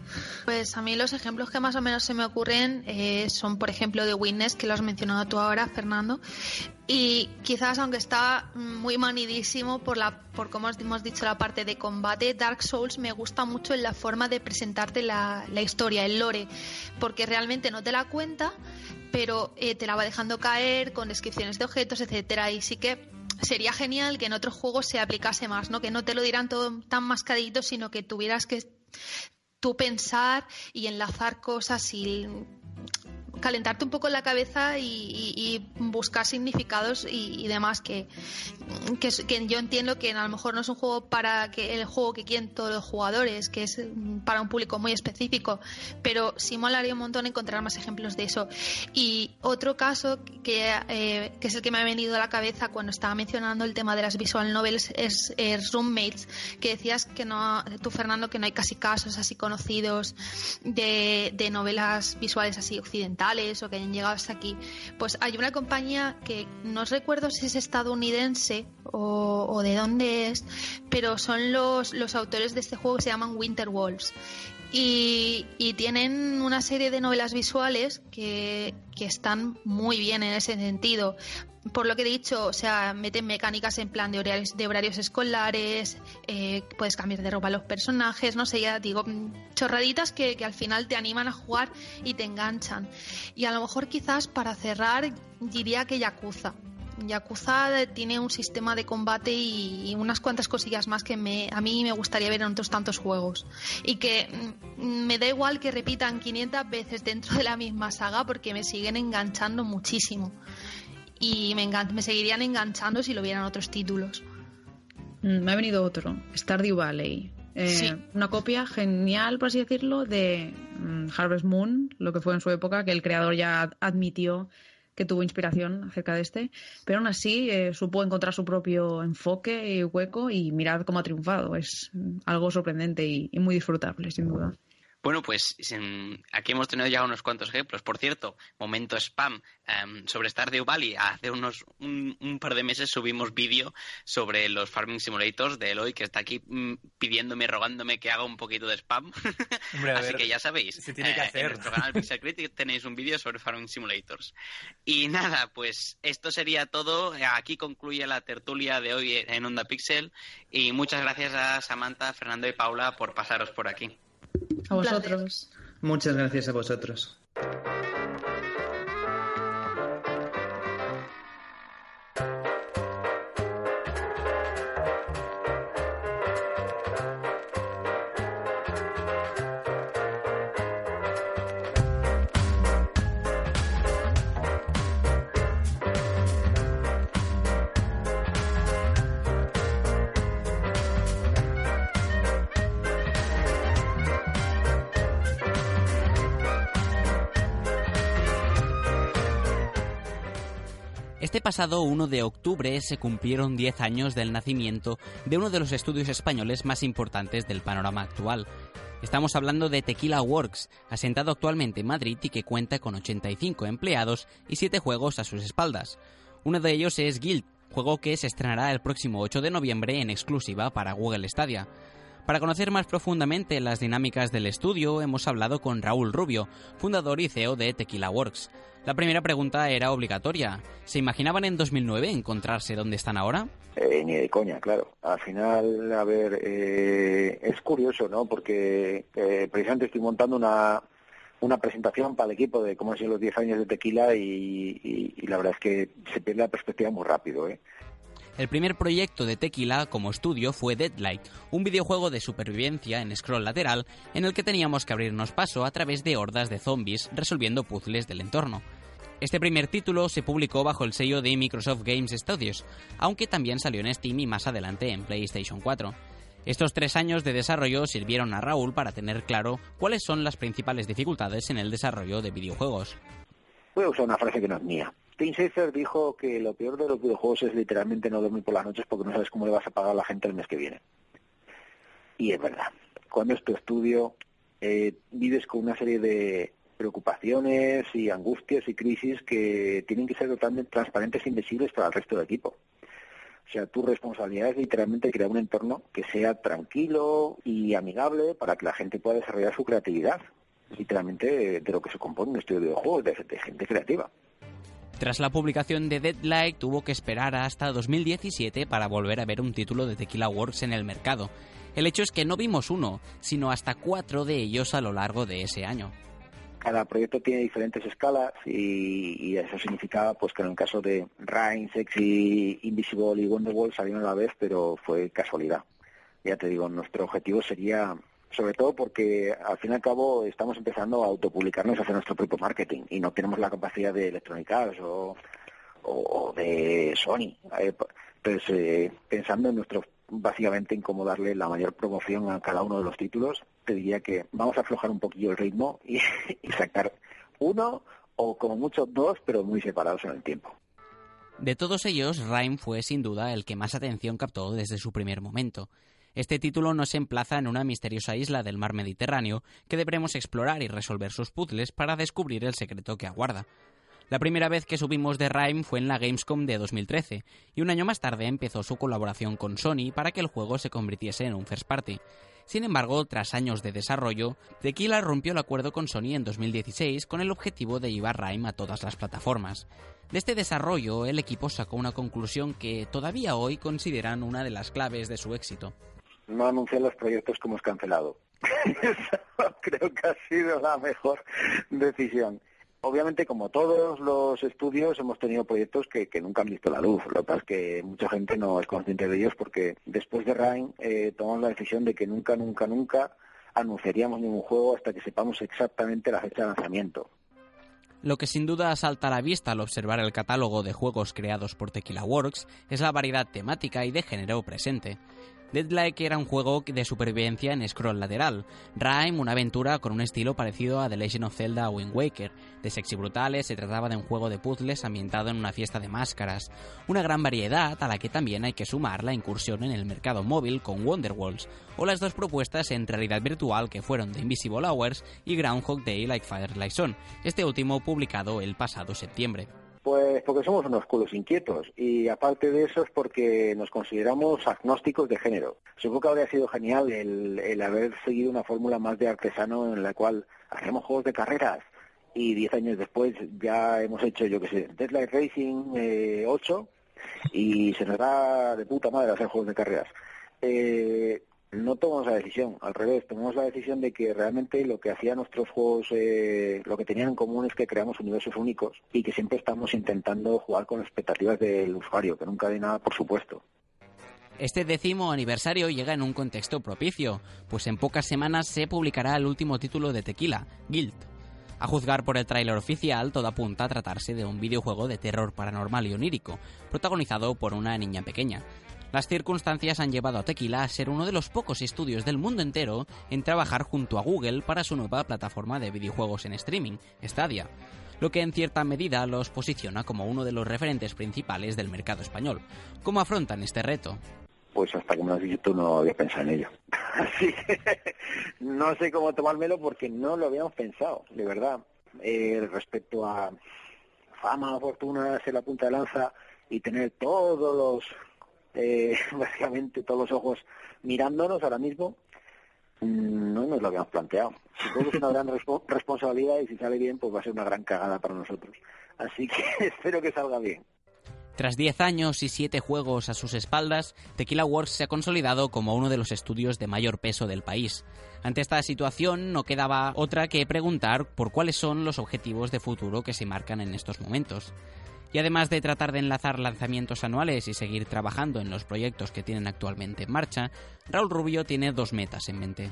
Pues a mí los ejemplos que más o menos se me ocurren eh, son, por ejemplo, de Witness, que lo has mencionado tú ahora, Fernando. Y quizás, aunque está muy manidísimo por, la, por como hemos dicho, la parte de combate, Dark Souls me gusta mucho en la forma de presentarte la, historia, el lore, porque realmente no te la cuenta, pero eh, te la va dejando caer con descripciones de objetos, etcétera. Y sí que sería genial que en otros juegos se aplicase más, ¿no? Que no te lo dirán todo tan mascadito, sino que tuvieras que tú pensar y enlazar cosas y calentarte un poco la cabeza y, buscar significados y, demás que, que, yo entiendo que a lo mejor no es un juego para que el juego que quieren todos los jugadores que es para un público muy específico pero sí molaría un montón encontrar más ejemplos de eso. Y otro caso que, eh, que es el que me ha venido a la cabeza cuando estaba mencionando el tema de las visual novels es, Roommates que decías que no tú Fernando que no hay casi casos así conocidos de, de novelas visuales así occidentales o que hayan llegado hasta aquí. Pues hay una compañía que no recuerdo si es estadounidense o, de dónde es, pero son los, los autores de este juego que se llaman Winter Wolves. Y, tienen una serie de novelas visuales que, que, están muy bien en ese sentido. Por lo que he dicho, o sea, meten mecánicas en plan de horarios, de horarios escolares, eh, puedes cambiar de ropa a los personajes, no sé, ya digo, mm, chorraditas que, al final te animan a jugar y te enganchan. Y a lo mejor quizás para cerrar diría que Yakuza. Yakuza tiene un sistema de combate y, unas cuantas cosillas más que me, a mí me gustaría ver en otros tantos juegos. Y que mm, me da igual que repitan 500 veces dentro de la misma saga porque me siguen enganchando muchísimo y me, me seguirían enganchando si lo vieran otros títulos. Mm, me ha venido otro, Stardew Valley. Eh, una copia genial, por así decirlo, de mm, Harvest Moon, lo que fue en su época, que el creador ya admitió que tuvo inspiración acerca de este, pero aún así eh, supo encontrar su propio enfoque y hueco y mirad cómo ha triunfado. Es algo sorprendente y muy disfrutable, sin duda. Bueno, pues aquí hemos tenido ya unos cuantos ejemplos. Por cierto, momento spam um, sobre Stardew Valley. Hace unos un, par de meses subimos vídeo sobre los Farming Simulators de Eloy, que está aquí mm, pidiéndome, rogándome que haga un poquito de spam. Así que ya sabéis. Se tiene que hacer. En nuestro canal Pixel Critic tenéis un vídeo sobre Farming Simulators. Y nada, pues esto sería todo. Aquí concluye la tertulia de hoy en Onda Pixel. Y muchas gracias a Samantha, Fernando y Paula por pasaros por aquí. A vosotros. Muchas gracias a vosotros. Pasado 1 de octubre se cumplieron 10 años del nacimiento de uno de los estudios españoles más importantes del panorama actual. Estamos hablando de Tequila Works, asentado actualmente en Madrid y que cuenta con 85 empleados y 7 juegos a sus espaldas. Uno de ellos es Guild, juego que se estrenará el próximo 8 de noviembre en exclusiva para Google Stadia. Para conocer más profundamente las dinámicas del estudio, hemos hablado con Raúl Rubio, fundador y CEO de Tequila Works. La primera pregunta era obligatoria. ¿Se imaginaban en 2009 encontrarse donde están ahora? Eh, ni de coña, claro. Al final, a ver, eh, es curioso, ¿no? Porque eh, precisamente estoy montando una, una presentación para el equipo de cómo han sido los 10 años de tequila y, y, la verdad es que se pierde la perspectiva muy rápido, ¿eh? El primer proyecto de Tequila como estudio fue Deadlight, un videojuego de supervivencia en scroll lateral en el que teníamos que abrirnos paso a través de hordas de zombies resolviendo puzzles del entorno. Este primer título se publicó bajo el sello de Microsoft Games Studios, aunque también salió en Steam y más adelante en PlayStation 4. Estos tres años de desarrollo sirvieron a Raúl para tener claro cuáles son las principales dificultades en el desarrollo de videojuegos. Voy a usar una frase que no es mía. Tim Schafer dijo que lo peor de los videojuegos es literalmente no dormir por las noches porque no sabes cómo le vas a pagar a la gente el mes que viene. Y es verdad. Cuando es tu estudio, eh, vives con una serie de preocupaciones y angustias y crisis que tienen que ser totalmente transparentes e invisibles para el resto del equipo. O sea, tu responsabilidad es literalmente crear un entorno que sea tranquilo y amigable para que la gente pueda desarrollar su creatividad. Literalmente de lo que se compone un estudio de videojuegos, de, de gente creativa. Tras la publicación de Deadlight tuvo que esperar hasta 2017 para volver a ver un título de Tequila Works en el mercado. El hecho es que no vimos uno, sino hasta cuatro de ellos a lo largo de ese año cada proyecto tiene diferentes escalas y, eso significaba pues que en el caso de Rain, Sexy, Invisible y Wonderwall salieron a la vez, pero fue casualidad. Ya te digo, nuestro objetivo sería, sobre todo porque al fin y al cabo estamos empezando a autopublicarnos, a hacer nuestro propio marketing y no tenemos la capacidad de Electronic Arts o, de Sony. Eh, pues eh, pensando en nuestro básicamente en cómo darle la mayor promoción a cada uno de los títulos, te diría que vamos a aflojar un poquillo el ritmo y, sacar uno o como mucho dos, pero muy separados en el tiempo. De todos ellos, Rime fue sin duda el que más atención captó desde su primer momento. Este título nos emplaza en una misteriosa isla del mar Mediterráneo que deberemos explorar y resolver sus puzzles para descubrir el secreto que aguarda. La primera vez que subimos de Rime fue en la Gamescom de 2013, y un año más tarde empezó su colaboración con Sony para que el juego se convirtiese en un first party. Sin embargo, tras años de desarrollo, Tequila rompió el acuerdo con Sony en 2016 con el objetivo de llevar Rime a todas las plataformas. De este desarrollo, el equipo sacó una conclusión que todavía hoy consideran una de las claves de su éxito. No anunciar los proyectos como es cancelado. creo que ha sido la mejor decisión. Obviamente, como todos los estudios, hemos tenido proyectos que, nunca han visto la luz. Lo que pasa es que mucha gente no es consciente de ellos porque después de Rain eh, tomamos la decisión de que nunca, nunca, nunca anunciaríamos ningún juego hasta que sepamos exactamente la fecha de lanzamiento. Lo que sin duda salta a la vista al observar el catálogo de juegos creados por Tequila Works es la variedad temática y de género presente. Deadlike era un juego de supervivencia en scroll lateral. Rime, una aventura con un estilo parecido a The Legend of Zelda Wind Waker. De sexy brutales, se trataba de un juego de puzzles ambientado en una fiesta de máscaras. Una gran variedad a la que también hay que sumar la incursión en el mercado móvil con Wonderwalls, o las dos propuestas en realidad virtual que fueron The Invisible Hours y Groundhog Day Like Firelight Zone, este último publicado el pasado septiembre. Pues porque somos unos culos inquietos y aparte de eso es porque nos consideramos agnósticos de género. Supongo que habría sido genial el, haber seguido una fórmula más de artesano en la cual hacemos juegos de carreras y diez años después ya hemos hecho, yo que sé, Deadlight Racing 8 eh, y se nos da de puta madre hacer juegos de carreras. Eh, no tomamos la decisión, al revés, tomamos la decisión de que realmente lo que hacía nuestros juegos, eh, lo que tenían en común es que creamos universos únicos y que siempre estamos intentando jugar con expectativas del usuario, que nunca hay nada por supuesto. Este décimo aniversario llega en un contexto propicio, pues en pocas semanas se publicará el último título de Tequila, Guild. A juzgar por el tráiler oficial, todo apunta a tratarse de un videojuego de terror paranormal y onírico, protagonizado por una niña pequeña. Las circunstancias han llevado a Tequila a ser uno de los pocos estudios del mundo entero en trabajar junto a Google para su nueva plataforma de videojuegos en streaming, Stadia, lo que en cierta medida los posiciona como uno de los referentes principales del mercado español. ¿Cómo afrontan este reto? Pues hasta que me lo has dicho tú no había pensado en ello. Así que no sé cómo tomármelo porque no lo habíamos pensado, de verdad. Eh, respecto a fama, fortuna, ser la punta de lanza y tener todos los eh, básicamente todos los ojos mirándonos ahora mismo, mm, no nos lo habíamos planteado. Supongo que es una gran responsabilidad y si sale bien, pues va a ser una gran cagada para nosotros. Así que espero que salga bien. Tras 10 años y 7 juegos a sus espaldas, Tequila Works se ha consolidado como uno de los estudios de mayor peso del país. Ante esta situación no quedaba otra que preguntar por cuáles son los objetivos de futuro que se marcan en estos momentos. Y además de tratar de enlazar lanzamientos anuales y seguir trabajando en los proyectos que tienen actualmente en marcha, Raúl Rubio tiene dos metas en mente.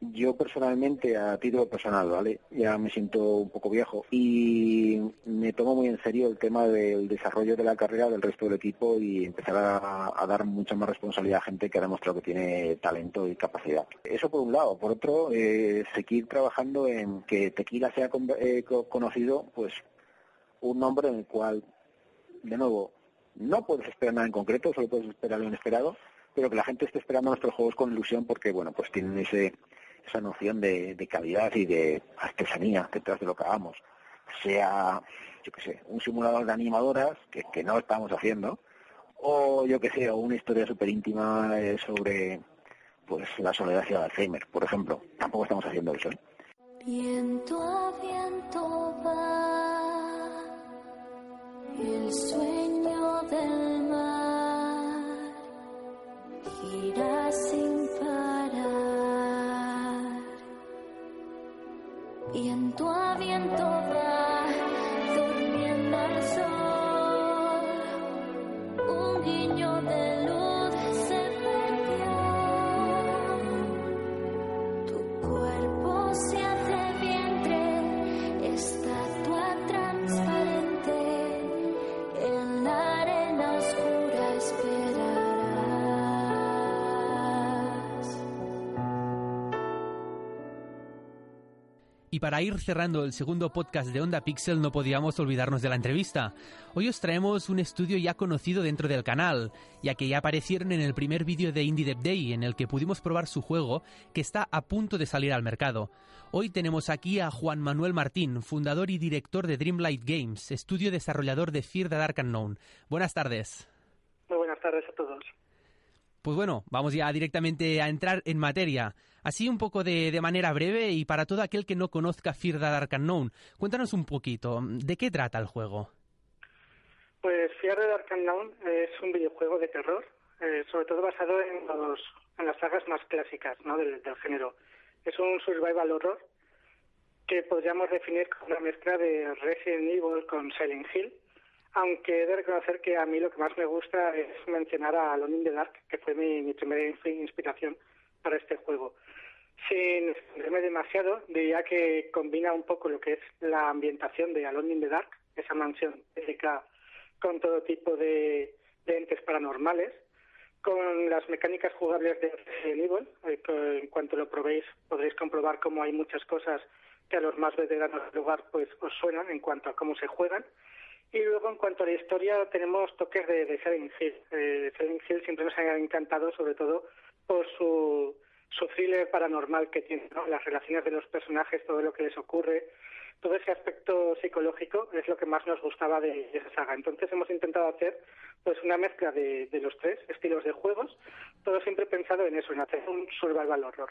Yo personalmente, a título personal, ¿vale? Ya me siento un poco viejo y me tomo muy en serio el tema del desarrollo de la carrera del resto del equipo y empezar a, dar mucha más responsabilidad a gente que ha demostrado que tiene talento y capacidad. Eso por un lado. Por otro, eh, seguir trabajando en que Tequila sea eh, conocido, pues un nombre en el cual, de nuevo, no puedes esperar nada en concreto, solo puedes esperar lo inesperado, pero que la gente esté esperando nuestros juegos con ilusión porque, bueno, pues tienen ese, esa noción de, calidad y de artesanía detrás de lo que hagamos. Sea, yo qué sé, un simulador de animadoras, que, que no estamos haciendo, o yo qué sé, una historia súper íntima eh, sobre pues la soledad y el Alzheimer, por ejemplo. Tampoco estamos haciendo eso. ¿eh? El sueño del mar gira sin parar. Viento a viento va durmiendo al sol. Un guiño de Y para ir cerrando el segundo podcast de Onda Pixel no podíamos olvidarnos de la entrevista. Hoy os traemos un estudio ya conocido dentro del canal, ya que ya aparecieron en el primer vídeo de Indie Dev Day en el que pudimos probar su juego que está a punto de salir al mercado. Hoy tenemos aquí a Juan Manuel Martín, fundador y director de Dreamlight Games, estudio desarrollador de Fear the Dark Unknown. Buenas tardes. Muy buenas tardes a todos. Pues bueno, vamos ya directamente a entrar en materia. Así un poco de, de manera breve y para todo aquel que no conozca the Dark Unknown, cuéntanos un poquito, ¿de qué trata el juego? Pues the Dark Unknown es un videojuego de terror, eh, sobre todo basado en, los, en las sagas más clásicas ¿no? del, del género. Es un survival horror que podríamos definir como una mezcla de Resident Evil con Silent Hill, aunque he de reconocer que a mí lo que más me gusta es mencionar a Alone in the Dark, que fue mi, mi primera inspiración para este juego. Sin extenderme demasiado, diría que combina un poco lo que es la ambientación de Alone in the Dark, esa mansión épica con todo tipo de, de entes paranormales, con las mecánicas jugables de Resident Evil. Eh, en cuanto lo probéis podréis comprobar cómo hay muchas cosas que a los más veteranos del lugar pues os suenan en cuanto a cómo se juegan. Y luego en cuanto a la historia tenemos toques de, de Hill. Eh, Hill siempre nos ha encantado sobre todo por su, su thriller paranormal que tiene, ¿no? las relaciones de los personajes, todo lo que les ocurre, todo ese aspecto psicológico es lo que más nos gustaba de, de esa saga. Entonces hemos intentado hacer pues una mezcla de, de los tres estilos de juegos, todo siempre pensado en eso, en hacer un survival horror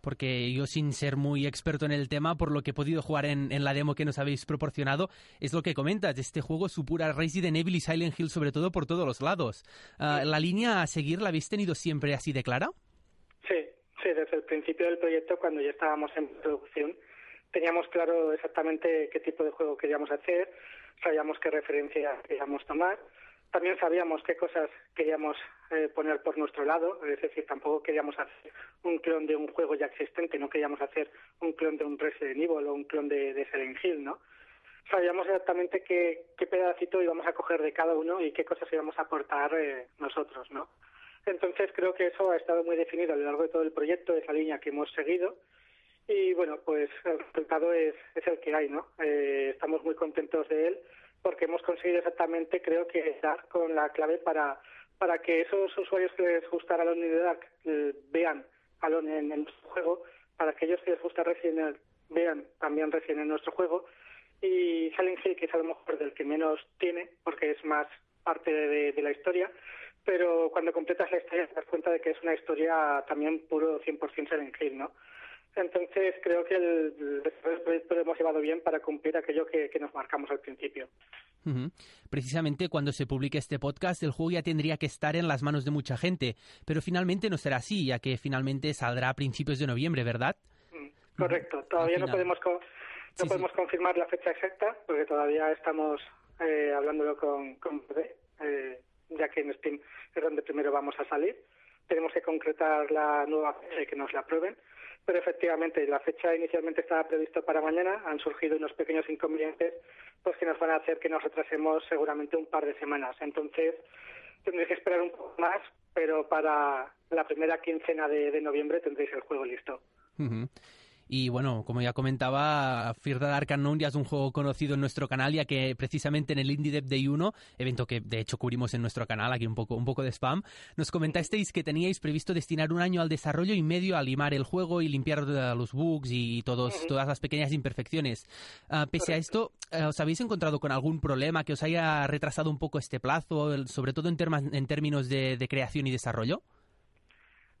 porque yo sin ser muy experto en el tema, por lo que he podido jugar en, en, la demo que nos habéis proporcionado, es lo que comentas, este juego supura Resident Evil y Silent Hill sobre todo por todos los lados. Uh, ¿La línea a seguir la habéis tenido siempre así de clara? Sí, sí, desde el principio del proyecto, cuando ya estábamos en producción, teníamos claro exactamente qué tipo de juego queríamos hacer, sabíamos qué referencia queríamos tomar, también sabíamos qué cosas queríamos eh, poner por nuestro lado, es decir, tampoco queríamos hacer un clon de un juego ya existente, no queríamos hacer un clon de un Resident Evil o un clon de, de Silent Hill, ¿no? Sabíamos exactamente qué, qué pedacito íbamos a coger de cada uno y qué cosas íbamos a aportar eh, nosotros, ¿no? Entonces creo que eso ha estado muy definido a lo largo de todo el proyecto, esa línea que hemos seguido. Y bueno, pues el resultado es, es el que hay, ¿no? Eh, estamos muy contentos de él porque hemos conseguido exactamente, creo que, dar con la clave para, para que esos usuarios que les gustara Alone in the Dark eh, vean Alone en, en nuestro juego, para que ellos que les gusta Resident Evil vean también Resident en nuestro juego, y Silent Hill, que es a lo mejor del que menos tiene, porque es más parte de, de la historia, pero cuando completas la historia te das cuenta de que es una historia también puro 100% Silent Hill, ¿no? Entonces creo que el, el proyecto lo hemos llevado bien para cumplir aquello que, que nos marcamos al principio. Uh -huh. Precisamente cuando se publique este podcast, el juego ya tendría que estar en las manos de mucha gente, pero finalmente no será así, ya que finalmente saldrá a principios de noviembre, ¿verdad? Mm, correcto, todavía no podemos no sí, podemos sí. confirmar la fecha exacta, porque todavía estamos eh, hablándolo con, con eh, ya que en Steam es donde primero vamos a salir. Tenemos que concretar la nueva fecha y que nos la aprueben pero efectivamente la fecha inicialmente estaba prevista para mañana, han surgido unos pequeños inconvenientes pues que nos van a hacer que nos retrasemos seguramente un par de semanas. Entonces tendréis que esperar un poco más, pero para la primera quincena de, de noviembre tendréis el juego listo. Y bueno, como ya comentaba, the Dark Unknown ya es un juego conocido en nuestro canal, ya que precisamente en el Indie Dev Day 1, evento que de hecho cubrimos en nuestro canal, aquí un poco, un poco de spam, nos comentasteis que teníais previsto destinar un año al desarrollo y medio a limar el juego y limpiar los bugs y todos, todas las pequeñas imperfecciones. Uh, pese a esto, uh, ¿os habéis encontrado con algún problema que os haya retrasado un poco este plazo, sobre todo en, en términos de, de creación y desarrollo?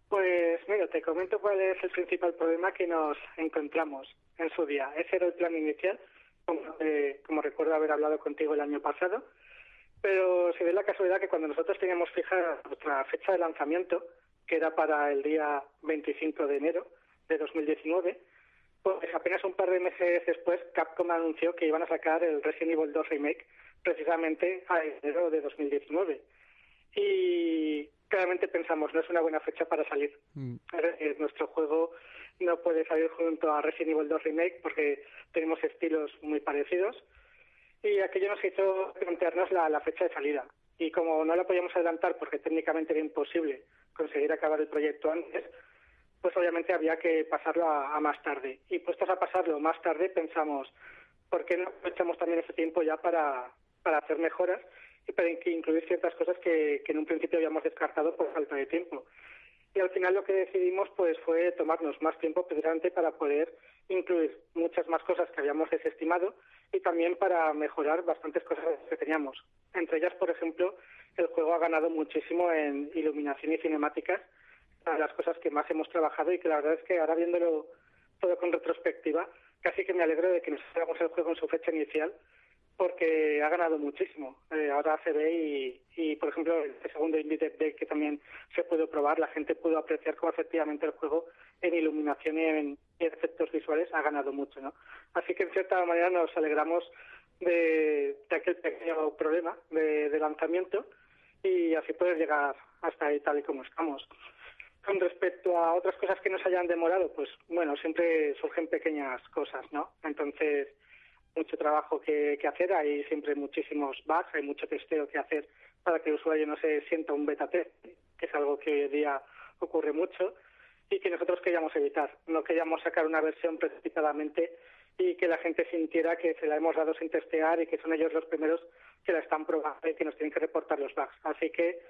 Pues te comento cuál es el principal problema que nos encontramos en su día. Ese era el plan inicial, como, eh, como recuerdo haber hablado contigo el año pasado, pero se ve la casualidad que cuando nosotros teníamos fija nuestra fecha de lanzamiento, que era para el día 25 de enero de 2019, pues apenas un par de meses después Capcom anunció que iban a sacar el Resident Evil 2 Remake precisamente a enero de 2019. Y claramente pensamos, no es una buena fecha para salir. Mm. Es decir, nuestro juego no puede salir junto a Resident Evil 2 Remake porque tenemos estilos muy parecidos y aquello nos hizo plantearnos la, la fecha de salida. Y como no la podíamos adelantar porque técnicamente era imposible conseguir acabar el proyecto antes, pues obviamente había que pasarlo a, a más tarde. Y puestos a pasarlo más tarde pensamos, ¿por qué no aprovechamos también ese tiempo ya para, para hacer mejoras para incluir ciertas cosas que, que en un principio habíamos descartado por falta de tiempo. Y al final lo que decidimos pues fue tomarnos más tiempo precisamente para poder incluir muchas más cosas que habíamos desestimado y también para mejorar bastantes cosas que teníamos. Entre ellas, por ejemplo, el juego ha ganado muchísimo en iluminación y cinemáticas, las cosas que más hemos trabajado y que la verdad es que ahora viéndolo todo con retrospectiva, casi que me alegro de que nos hagamos el juego en su fecha inicial, porque ha ganado muchísimo. Eh, ahora se ve y, y, por ejemplo, el segundo Indie Day que también se pudo probar, la gente pudo apreciar cómo efectivamente el juego en iluminación y en, efectos visuales ha ganado mucho, ¿no? Así que en cierta manera nos alegramos de, aquel pequeño problema de, de lanzamiento y así poder llegar hasta ahí tal y como estamos. Con respecto a otras cosas que nos hayan demorado, pues bueno, siempre surgen pequeñas cosas, ¿no? Entonces, mucho trabajo que, hacer, hay siempre muchísimos bugs, hay mucho testeo que hacer para que el usuario no se sienta un beta test, que es algo que hoy en día ocurre mucho y que nosotros queríamos evitar. No queríamos sacar una versión precipitadamente y que la gente sintiera que se la hemos dado sin testear y que son ellos los primeros que la están probando y que nos tienen que reportar los bugs. Así que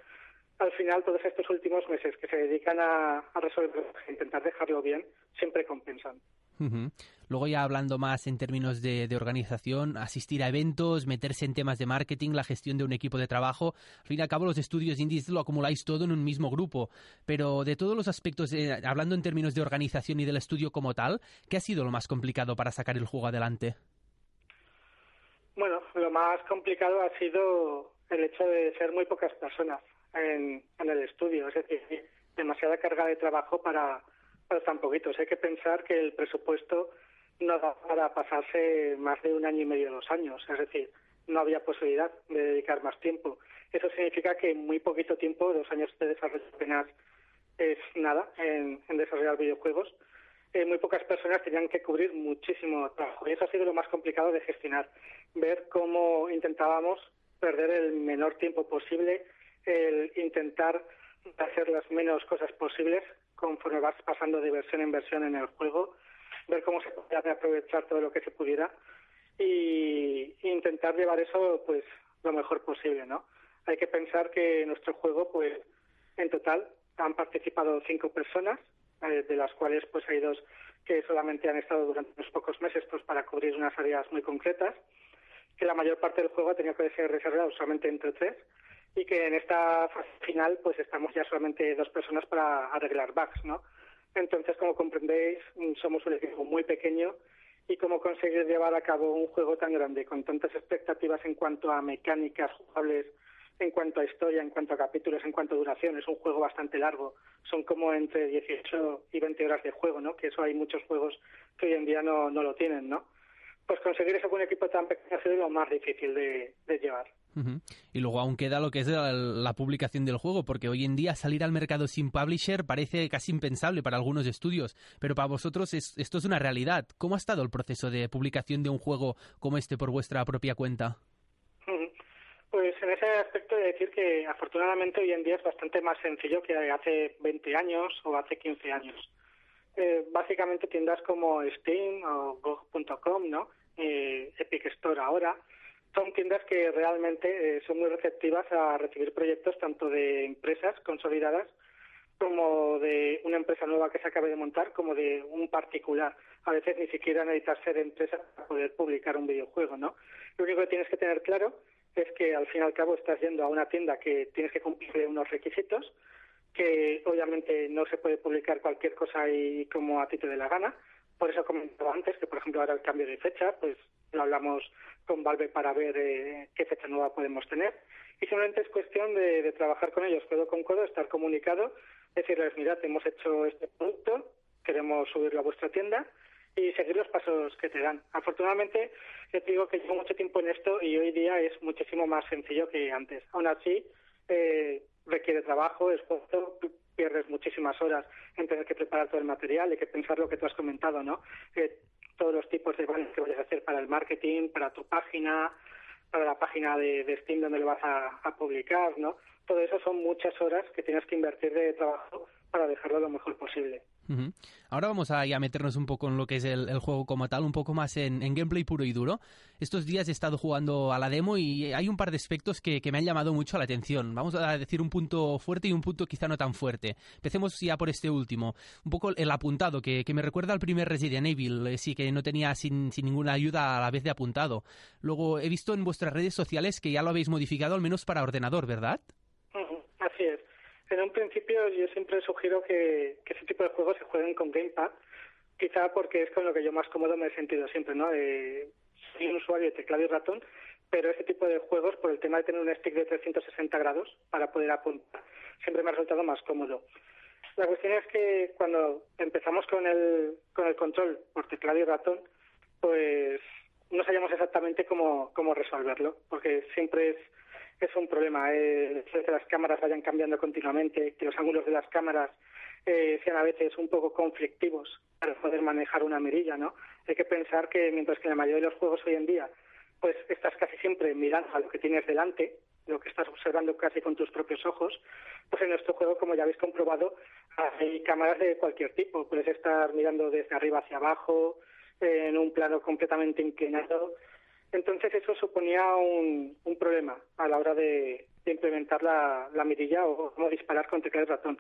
al final todos estos últimos meses que se dedican a, a resolver, a intentar dejarlo bien, siempre compensan. Luego ya hablando más en términos de, organización, asistir a eventos, meterse en temas de marketing, la gestión de un equipo de trabajo. Al fin y al cabo los estudios indies lo acumuláis todo en un mismo grupo. Pero de todos los aspectos, hablando en términos de organización y del estudio como tal, ¿qué ha sido lo más complicado para sacar el juego adelante? Bueno, lo más complicado ha sido el hecho de ser muy pocas personas en el estudio, es decir, demasiada carga de trabajo para pues tan poquitos. Hay que pensar que el presupuesto no da para pasarse más de un año y medio, dos años. Es decir, no había posibilidad de dedicar más tiempo. Eso significa que muy poquito tiempo, dos años de desarrollo apenas es nada en, desarrollar videojuegos. Eh, muy pocas personas tenían que cubrir muchísimo trabajo y eso ha sido lo más complicado de gestionar. Ver cómo intentábamos perder el menor tiempo posible, el intentar hacer las menos cosas posibles conforme vas pasando de versión en versión en el juego, ver cómo se podía aprovechar todo lo que se pudiera y intentar llevar eso pues lo mejor posible, ¿no? Hay que pensar que en nuestro juego pues en total han participado cinco personas, eh, de las cuales pues hay dos que solamente han estado durante unos pocos meses pues para cubrir unas áreas muy concretas, que la mayor parte del juego ha tenido que ser desarrollado solamente entre tres y que en esta fase final pues estamos ya solamente dos personas para arreglar bugs, ¿no? Entonces, como comprendéis, mm, somos un equipo muy pequeño y cómo conseguir llevar a cabo un juego tan grande con tantas expectativas en cuanto a mecánicas jugables, en cuanto a historia, en cuanto a capítulos, en cuanto a duración. Es un juego bastante largo. Son como entre 18 y 20 horas de juego, ¿no? Que eso hay muchos juegos que hoy en día no, no lo tienen, ¿no? Pues conseguir eso con un equipo tan pequeño ha sido lo más difícil de llevar. Y luego aún queda lo que es la, publicación del juego, porque hoy en día salir al mercado sin publisher parece casi impensable para algunos estudios, pero para vosotros esto es una realidad. ¿Cómo ha estado el proceso de publicación de un juego como este por vuestra propia cuenta? Pues en ese aspecto de decir que afortunadamente hoy en día es bastante más sencillo que hace 20 años o hace 15 años. Eh, básicamente tiendas como Steam o Go.com, ¿no? Eh, Epic Store ahora, son tiendas que realmente eh, son muy receptivas a recibir proyectos tanto de empresas consolidadas como de una empresa nueva que se acabe de montar, como de un particular. A veces ni siquiera necesitas ser empresa para poder publicar un videojuego, ¿no? Lo único que tienes que tener claro es que al fin y al cabo estás yendo a una tienda que tienes que cumplir unos requisitos, que obviamente no se puede publicar cualquier cosa ahí como a ti te dé la gana. Por eso comentaba antes que, por ejemplo, ahora el cambio de fecha, pues lo hablamos con Valve para ver eh, qué fecha nueva podemos tener. Y simplemente es cuestión de, trabajar con ellos codo con codo, estar comunicado, decirles, mirad, hemos hecho este producto, queremos subirlo a vuestra tienda y seguir los pasos que te dan. Afortunadamente, yo te digo que llevo mucho tiempo en esto y hoy día es muchísimo más sencillo que antes. Aún así, eh, requiere trabajo, esfuerzo, pierdes muchísimas horas en tener que preparar todo el material, hay que pensar lo que tú has comentado, ¿no? Todos los tipos de banners que vayas a hacer para el marketing, para tu página, para la página de, Steam donde lo vas a, publicar, ¿no? Todo eso son muchas horas que tienes que invertir de trabajo para dejarlo lo mejor posible. Ahora vamos a, ya meternos un poco en lo que es el, juego como tal, un poco más en, gameplay puro y duro. Estos días he estado jugando a la demo y hay un par de aspectos que, me han llamado mucho la atención. Vamos a decir un punto fuerte y un punto quizá no tan fuerte. Empecemos ya por este último. Un poco el apuntado, que, me recuerda al primer Resident Evil, eh, sí que no tenía sin, sin ninguna ayuda a la vez de apuntado. Luego he visto en vuestras redes sociales que ya lo habéis modificado al menos para ordenador, ¿verdad? En un principio yo siempre sugiero que, ese tipo de juegos se jueguen con Gamepad, quizá porque es con lo que yo más cómodo me he sentido siempre, ¿no? soy un usuario de teclado y ratón, pero ese tipo de juegos, por el tema de tener un stick de 360 grados para poder apuntar, siempre me ha resultado más cómodo. La cuestión es que cuando empezamos con el, con el control por teclado y ratón, pues no sabíamos exactamente cómo, cómo resolverlo, porque siempre es es un problema. Eh, que las cámaras vayan cambiando continuamente, que los ángulos de las cámaras eh, sean a veces un poco conflictivos para poder manejar una mirilla, ¿no? Hay que pensar que mientras que en la mayoría de los juegos hoy en día, pues estás casi siempre mirando a lo que tienes delante, lo que estás observando casi con tus propios ojos, pues en nuestro juego, como ya habéis comprobado, hay cámaras de cualquier tipo. Puedes estar mirando desde arriba hacia abajo, en un plano completamente inclinado, entonces eso suponía un, problema a la hora de, implementar la, mirilla o cómo disparar con teclado y ratón.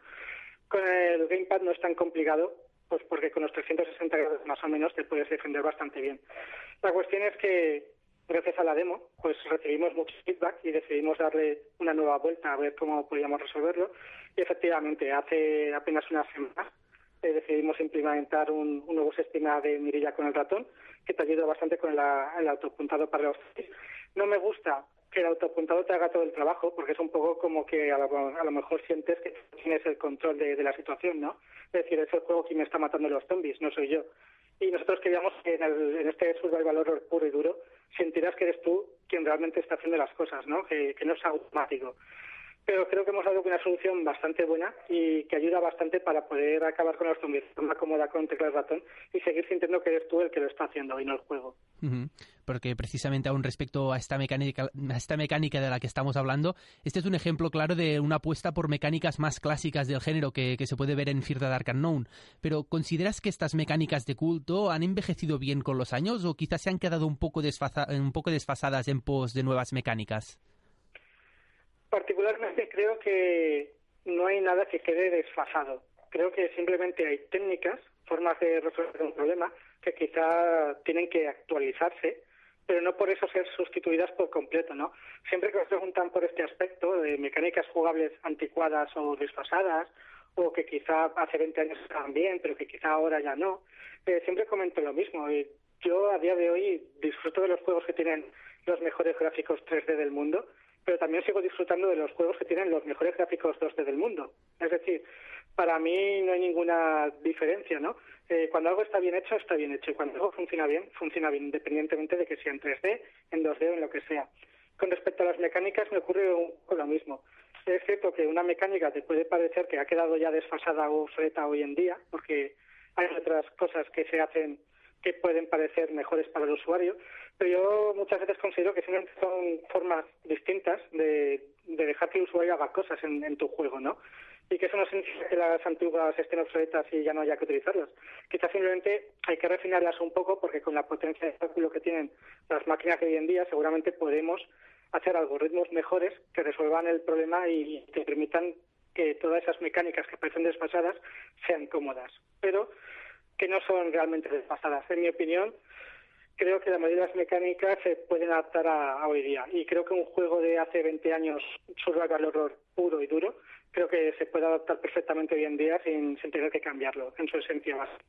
Con el gamepad no es tan complicado, pues porque con los 360 grados más o menos te puedes defender bastante bien. La cuestión es que gracias a la demo, pues recibimos mucho feedback y decidimos darle una nueva vuelta a ver cómo podíamos resolverlo. Y efectivamente, hace apenas una semana eh, decidimos implementar un, nuevo sistema de mirilla con el ratón que te ayuda bastante con el autopuntado para los No me gusta que el autopuntado te haga todo el trabajo, porque es un poco como que a lo, mejor sientes que tienes el control de, la situación, ¿no? Es decir, es el juego quien me está matando los zombies, no soy yo. Y nosotros queríamos que en, en este survival horror puro y duro sentirás que eres tú quien realmente está haciendo las cosas, ¿no? Que, que no es automático pero creo que hemos dado una solución bastante buena y que ayuda bastante para poder acabar con la zombies de forma cómoda con teclas ratón y seguir sintiendo que eres tú el que lo está haciendo y no el juego. Porque precisamente aún respecto a esta mecánica, a esta mecánica de la que estamos hablando, este es un ejemplo claro de una apuesta por mecánicas más clásicas del género que, se puede ver en Fear the Dark Unknown. Pero ¿consideras que estas mecánicas de culto han envejecido bien con los años o quizás se han quedado un poco, un poco desfasadas en pos de nuevas mecánicas? Particularmente creo que no hay nada que quede desfasado. Creo que simplemente hay técnicas, formas de resolver un problema que quizá tienen que actualizarse, pero no por eso ser sustituidas por completo, ¿no? Siempre que os preguntan por este aspecto de mecánicas jugables anticuadas o desfasadas, o que quizá hace 20 años estaban bien, pero que quizá ahora ya no, eh, siempre comento lo mismo. Yo a día de hoy disfruto de los juegos que tienen los mejores gráficos 3D del mundo pero también sigo disfrutando de los juegos que tienen los mejores gráficos 2D del mundo. Es decir, para mí no hay ninguna diferencia, ¿no? Eh, cuando algo está bien hecho, está bien hecho. Y cuando algo funciona bien, funciona bien, independientemente de que sea en 3D, en 2D o en lo que sea. Con respecto a las mecánicas, me ocurre lo mismo. Es cierto que una mecánica te puede parecer que ha quedado ya desfasada o obsoleta hoy en día, porque hay otras cosas que se hacen que pueden parecer mejores para el usuario, pero yo muchas veces considero que son formas distintas de, dejar que el usuario haga cosas en, tu juego, ¿no? Y que eso no significa que las antiguas estén obsoletas y ya no haya que utilizarlas. Quizás simplemente hay que refinarlas un poco porque con la potencia de cálculo que tienen las máquinas de hoy en día seguramente podemos hacer algoritmos mejores que resuelvan el problema y que permitan que todas esas mecánicas que parecen desfasadas sean cómodas, pero que no son realmente desfasadas. En mi opinión, creo que la mayoría de las mecánicas se pueden adaptar a, hoy día. Y creo que un juego de hace 20 años, survival horror puro y duro, creo que se puede adaptar perfectamente hoy en día sin, tener que cambiarlo en su esencia básica.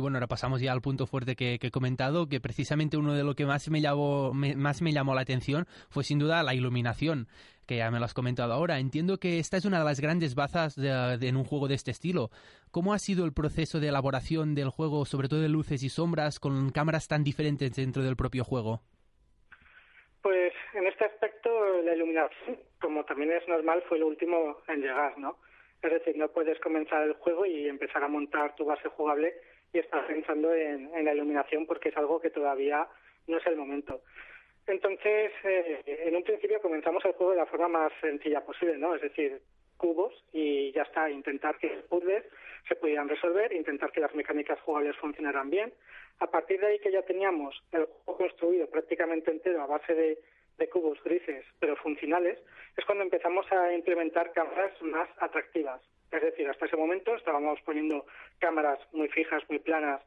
Y bueno, ahora pasamos ya al punto fuerte que, he comentado, que precisamente uno de lo que más me, llamó, más me llamó la atención fue sin duda la iluminación, que ya me lo has comentado ahora. Entiendo que esta es una de las grandes bazas en un juego de este estilo. ¿Cómo ha sido el proceso de elaboración del juego, sobre todo de luces y sombras, con cámaras tan diferentes dentro del propio juego? Pues en este aspecto la iluminación, como también es normal, fue lo último en llegar, ¿no? Es decir, no puedes comenzar el juego y empezar a montar tu base jugable y estás pensando en, la iluminación porque es algo que todavía no es el momento. Entonces, eh, en un principio comenzamos el juego de la forma más sencilla posible, ¿no? Es decir, cubos y ya está, intentar que los puzzles se pudieran resolver, intentar que las mecánicas jugables funcionaran bien. A partir de ahí que ya teníamos el juego construido prácticamente entero a base de, de cubos grises pero funcionales, es cuando empezamos a implementar cámaras más atractivas. Es decir, hasta ese momento estábamos poniendo cámaras muy fijas, muy planas,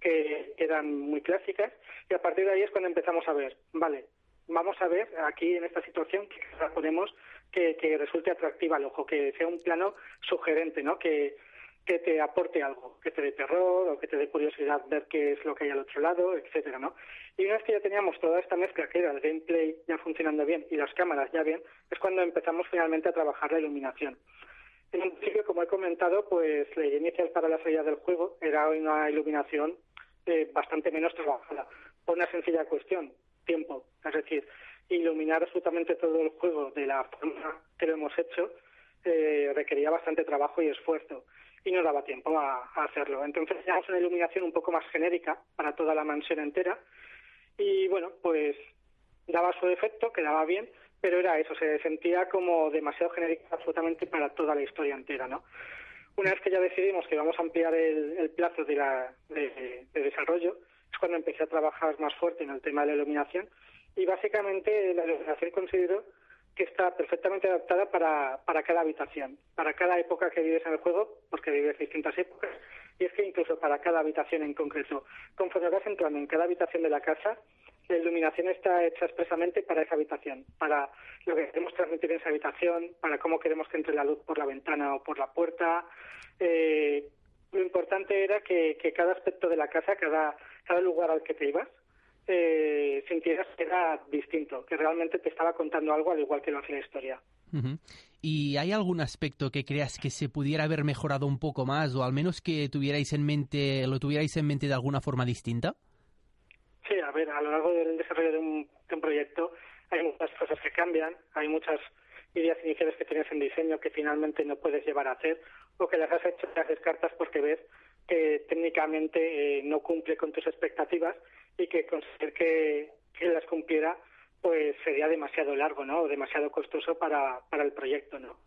que eran muy clásicas, y a partir de ahí es cuando empezamos a ver, vale, vamos a ver aquí en esta situación que ponemos que, que resulte atractiva al ojo, que sea un plano sugerente, ¿no? Que, que te aporte algo, que te dé terror o que te dé curiosidad ver qué es lo que hay al otro lado, etcétera, ¿no? Y una vez que ya teníamos toda esta mezcla, que era el gameplay ya funcionando bien y las cámaras ya bien, es cuando empezamos finalmente a trabajar la iluminación. En un principio, como he comentado, pues la idea inicial para la salida del juego era una iluminación eh, bastante menos trabajada, por una sencilla cuestión, tiempo. Es decir, iluminar absolutamente todo el juego de la forma que lo hemos hecho eh, requería bastante trabajo y esfuerzo y no daba tiempo a, hacerlo. Entonces teníamos una iluminación un poco más genérica para toda la mansión entera y bueno, pues daba su efecto, quedaba bien, pero era eso, se sentía como demasiado genérica absolutamente para toda la historia entera, ¿no? Una vez que ya decidimos que íbamos a ampliar el, plazo de, la, de, desarrollo, es cuando empecé a trabajar más fuerte en el tema de la iluminación y básicamente la iluminación considero que está perfectamente adaptada para, para cada habitación, para cada época que vives en el juego, porque vives distintas épocas, y es que incluso para cada habitación en concreto, conforme vas entrando en cada habitación de la casa, la iluminación está hecha expresamente para esa habitación, para lo que queremos transmitir en esa habitación, para cómo queremos que entre la luz por la ventana o por la puerta. Eh, lo importante era que, cada aspecto de la casa, cada, cada lugar al que te ibas, eh, sintieras que era distinto, que realmente te estaba contando algo al igual que lo hace la historia. ¿Y hay algún aspecto que creas que se pudiera haber mejorado un poco más o al menos que tuvierais en mente, lo tuvierais en mente de alguna forma distinta? Sí, a ver, a lo largo del desarrollo de un, proyecto hay muchas cosas que cambian, hay muchas ideas iniciales que tienes en diseño que finalmente no puedes llevar a hacer o que las has hecho las descartas porque ves que técnicamente eh, no cumple con tus expectativas y que conseguir que, las cumpliera pues sería demasiado largo, ¿no? O demasiado costoso para, para el proyecto, ¿no?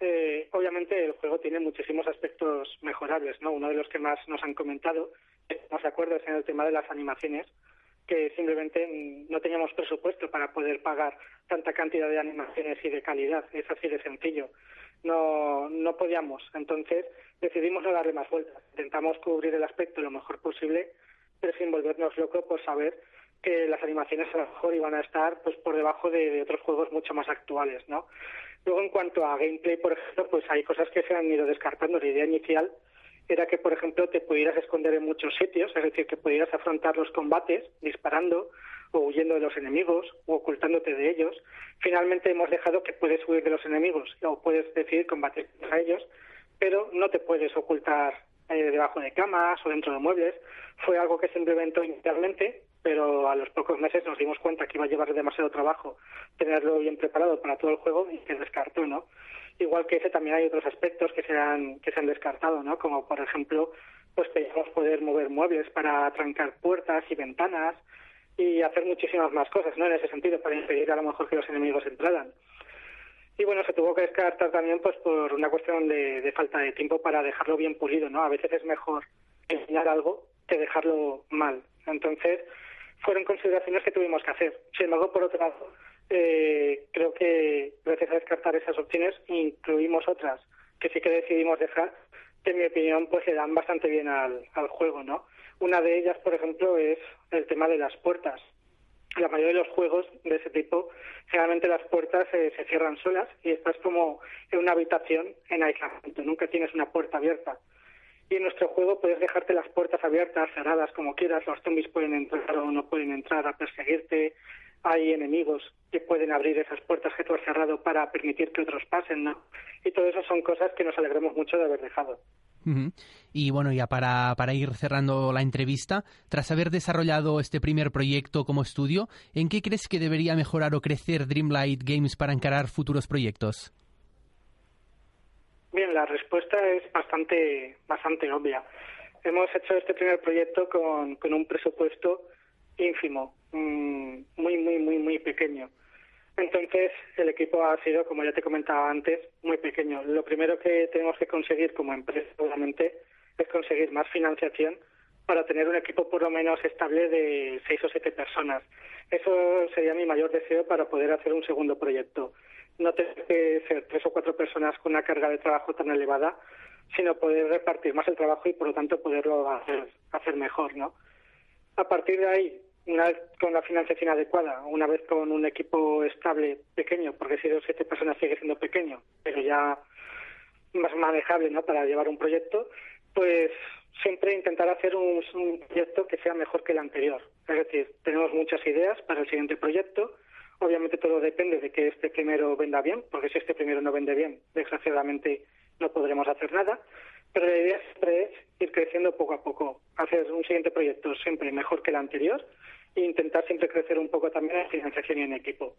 Eh, obviamente el juego tiene muchísimos aspectos mejorables, ¿no? Uno de los que más nos han comentado, estamos de acuerdo, es en el tema de las animaciones, que simplemente no teníamos presupuesto para poder pagar tanta cantidad de animaciones y de calidad. Es así de sencillo. No, no podíamos. Entonces decidimos no darle más vueltas. Intentamos cubrir el aspecto lo mejor posible, pero sin volvernos locos por saber que las animaciones a lo mejor iban a estar pues por debajo de, de, otros juegos mucho más actuales, ¿no? Luego en cuanto a gameplay, por ejemplo, pues hay cosas que se han ido descartando. La idea inicial era que, por ejemplo, te pudieras esconder en muchos sitios, es decir, que pudieras afrontar los combates disparando o huyendo de los enemigos o ocultándote de ellos. Finalmente hemos dejado que puedes huir de los enemigos o puedes decidir combatir contra ellos, pero no te puedes ocultar eh, debajo de camas o dentro de muebles. Fue algo que se implementó inicialmente, pero a los pocos meses nos dimos cuenta que iba a llevar demasiado trabajo tenerlo bien preparado para todo el juego y se descartó, ¿no? Igual que ese también hay otros aspectos que se han, que se han descartado, ¿no? Como por ejemplo, pues pedíamos poder mover muebles para trancar puertas y ventanas y hacer muchísimas más cosas, ¿no? En ese sentido, para impedir a lo mejor que los enemigos entraran. Y bueno, se tuvo que descartar también pues por una cuestión de, de falta de tiempo para dejarlo bien pulido, ¿no? A veces es mejor enseñar algo que dejarlo mal. Entonces, fueron consideraciones que tuvimos que hacer. Sin embargo, por otro lado, eh, creo que gracias a descartar esas opciones incluimos otras que sí que decidimos dejar, que en mi opinión pues le dan bastante bien al, al juego, ¿no? Una de ellas, por ejemplo, es el tema de las puertas. La mayoría de los juegos de ese tipo, generalmente las puertas se cierran solas y estás como en una habitación en aislamiento, nunca tienes una puerta abierta. Y en nuestro juego puedes dejarte las puertas abiertas, cerradas, como quieras, los zombies pueden entrar o no pueden entrar a perseguirte, hay enemigos que pueden abrir esas puertas que tú has cerrado para permitir que otros pasen, ¿no? Y todo eso son cosas que nos alegramos mucho de haber dejado. Y bueno, ya para, para ir cerrando la entrevista, tras haber desarrollado este primer proyecto como estudio, ¿en qué crees que debería mejorar o crecer Dreamlight Games para encarar futuros proyectos? Bien, la respuesta es bastante, bastante obvia. Hemos hecho este primer proyecto con, con un presupuesto ínfimo, mm, muy, muy, muy, muy pequeño. Entonces, el equipo ha sido, como ya te comentaba antes, muy pequeño. Lo primero que tenemos que conseguir como empresa, obviamente, es conseguir más financiación para tener un equipo por lo menos estable de seis o siete personas. Eso sería mi mayor deseo para poder hacer un segundo proyecto. No tener que ser tres o cuatro personas con una carga de trabajo tan elevada, sino poder repartir más el trabajo y por lo tanto poderlo hacer, hacer mejor, ¿no? A partir de ahí, una vez con la financiación adecuada, una vez con un equipo estable, pequeño, porque si dos siete personas sigue siendo pequeño, pero ya más manejable ¿no? para llevar un proyecto, pues siempre intentar hacer un, proyecto que sea mejor que el anterior. Es decir, tenemos muchas ideas para el siguiente proyecto. Obviamente todo depende de que este primero venda bien, porque si este primero no vende bien, desgraciadamente no podremos hacer nada. Pero la idea siempre es ir creciendo poco a poco, hacer un siguiente proyecto siempre mejor que el anterior e intentar siempre crecer un poco también en financiación y en equipo.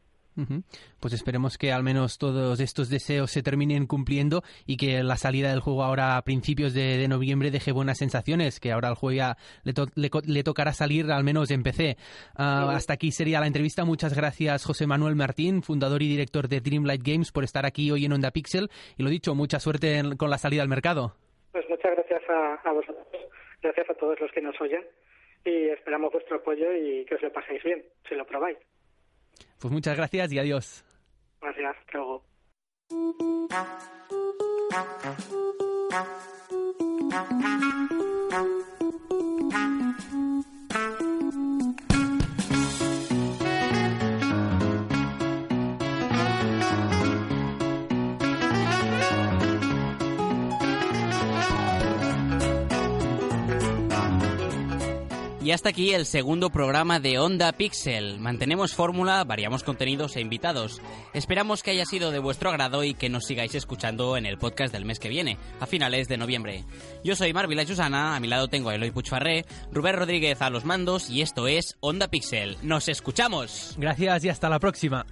Pues esperemos que al menos todos estos deseos se terminen cumpliendo y que la salida del juego ahora a principios de, noviembre deje buenas sensaciones, que ahora al juego ya le, tocará salir al menos en PC. Ah, hasta aquí sería la entrevista. Muchas gracias José Manuel Martín, fundador y director de Dreamlight Games, por estar aquí hoy en Onda Pixel. Y lo dicho, mucha suerte con la salida al mercado. Pues muchas gracias a, vosotros, gracias a todos los que nos oyen y esperamos vuestro apoyo y que os lo paséis bien, si lo probáis. Pues muchas gracias y adiós. Gracias, hasta luego. Y hasta aquí el segundo programa de Onda Pixel. Mantenemos fórmula, variamos contenidos e invitados. Esperamos que haya sido de vuestro agrado y que nos sigáis escuchando en el podcast del mes que viene, a finales de noviembre. Yo soy Marvila Susana, a mi lado tengo a Eloy Puchfarré, Rubén Rodríguez a los mandos y esto es Onda Pixel. ¡Nos escuchamos! Gracias y hasta la próxima.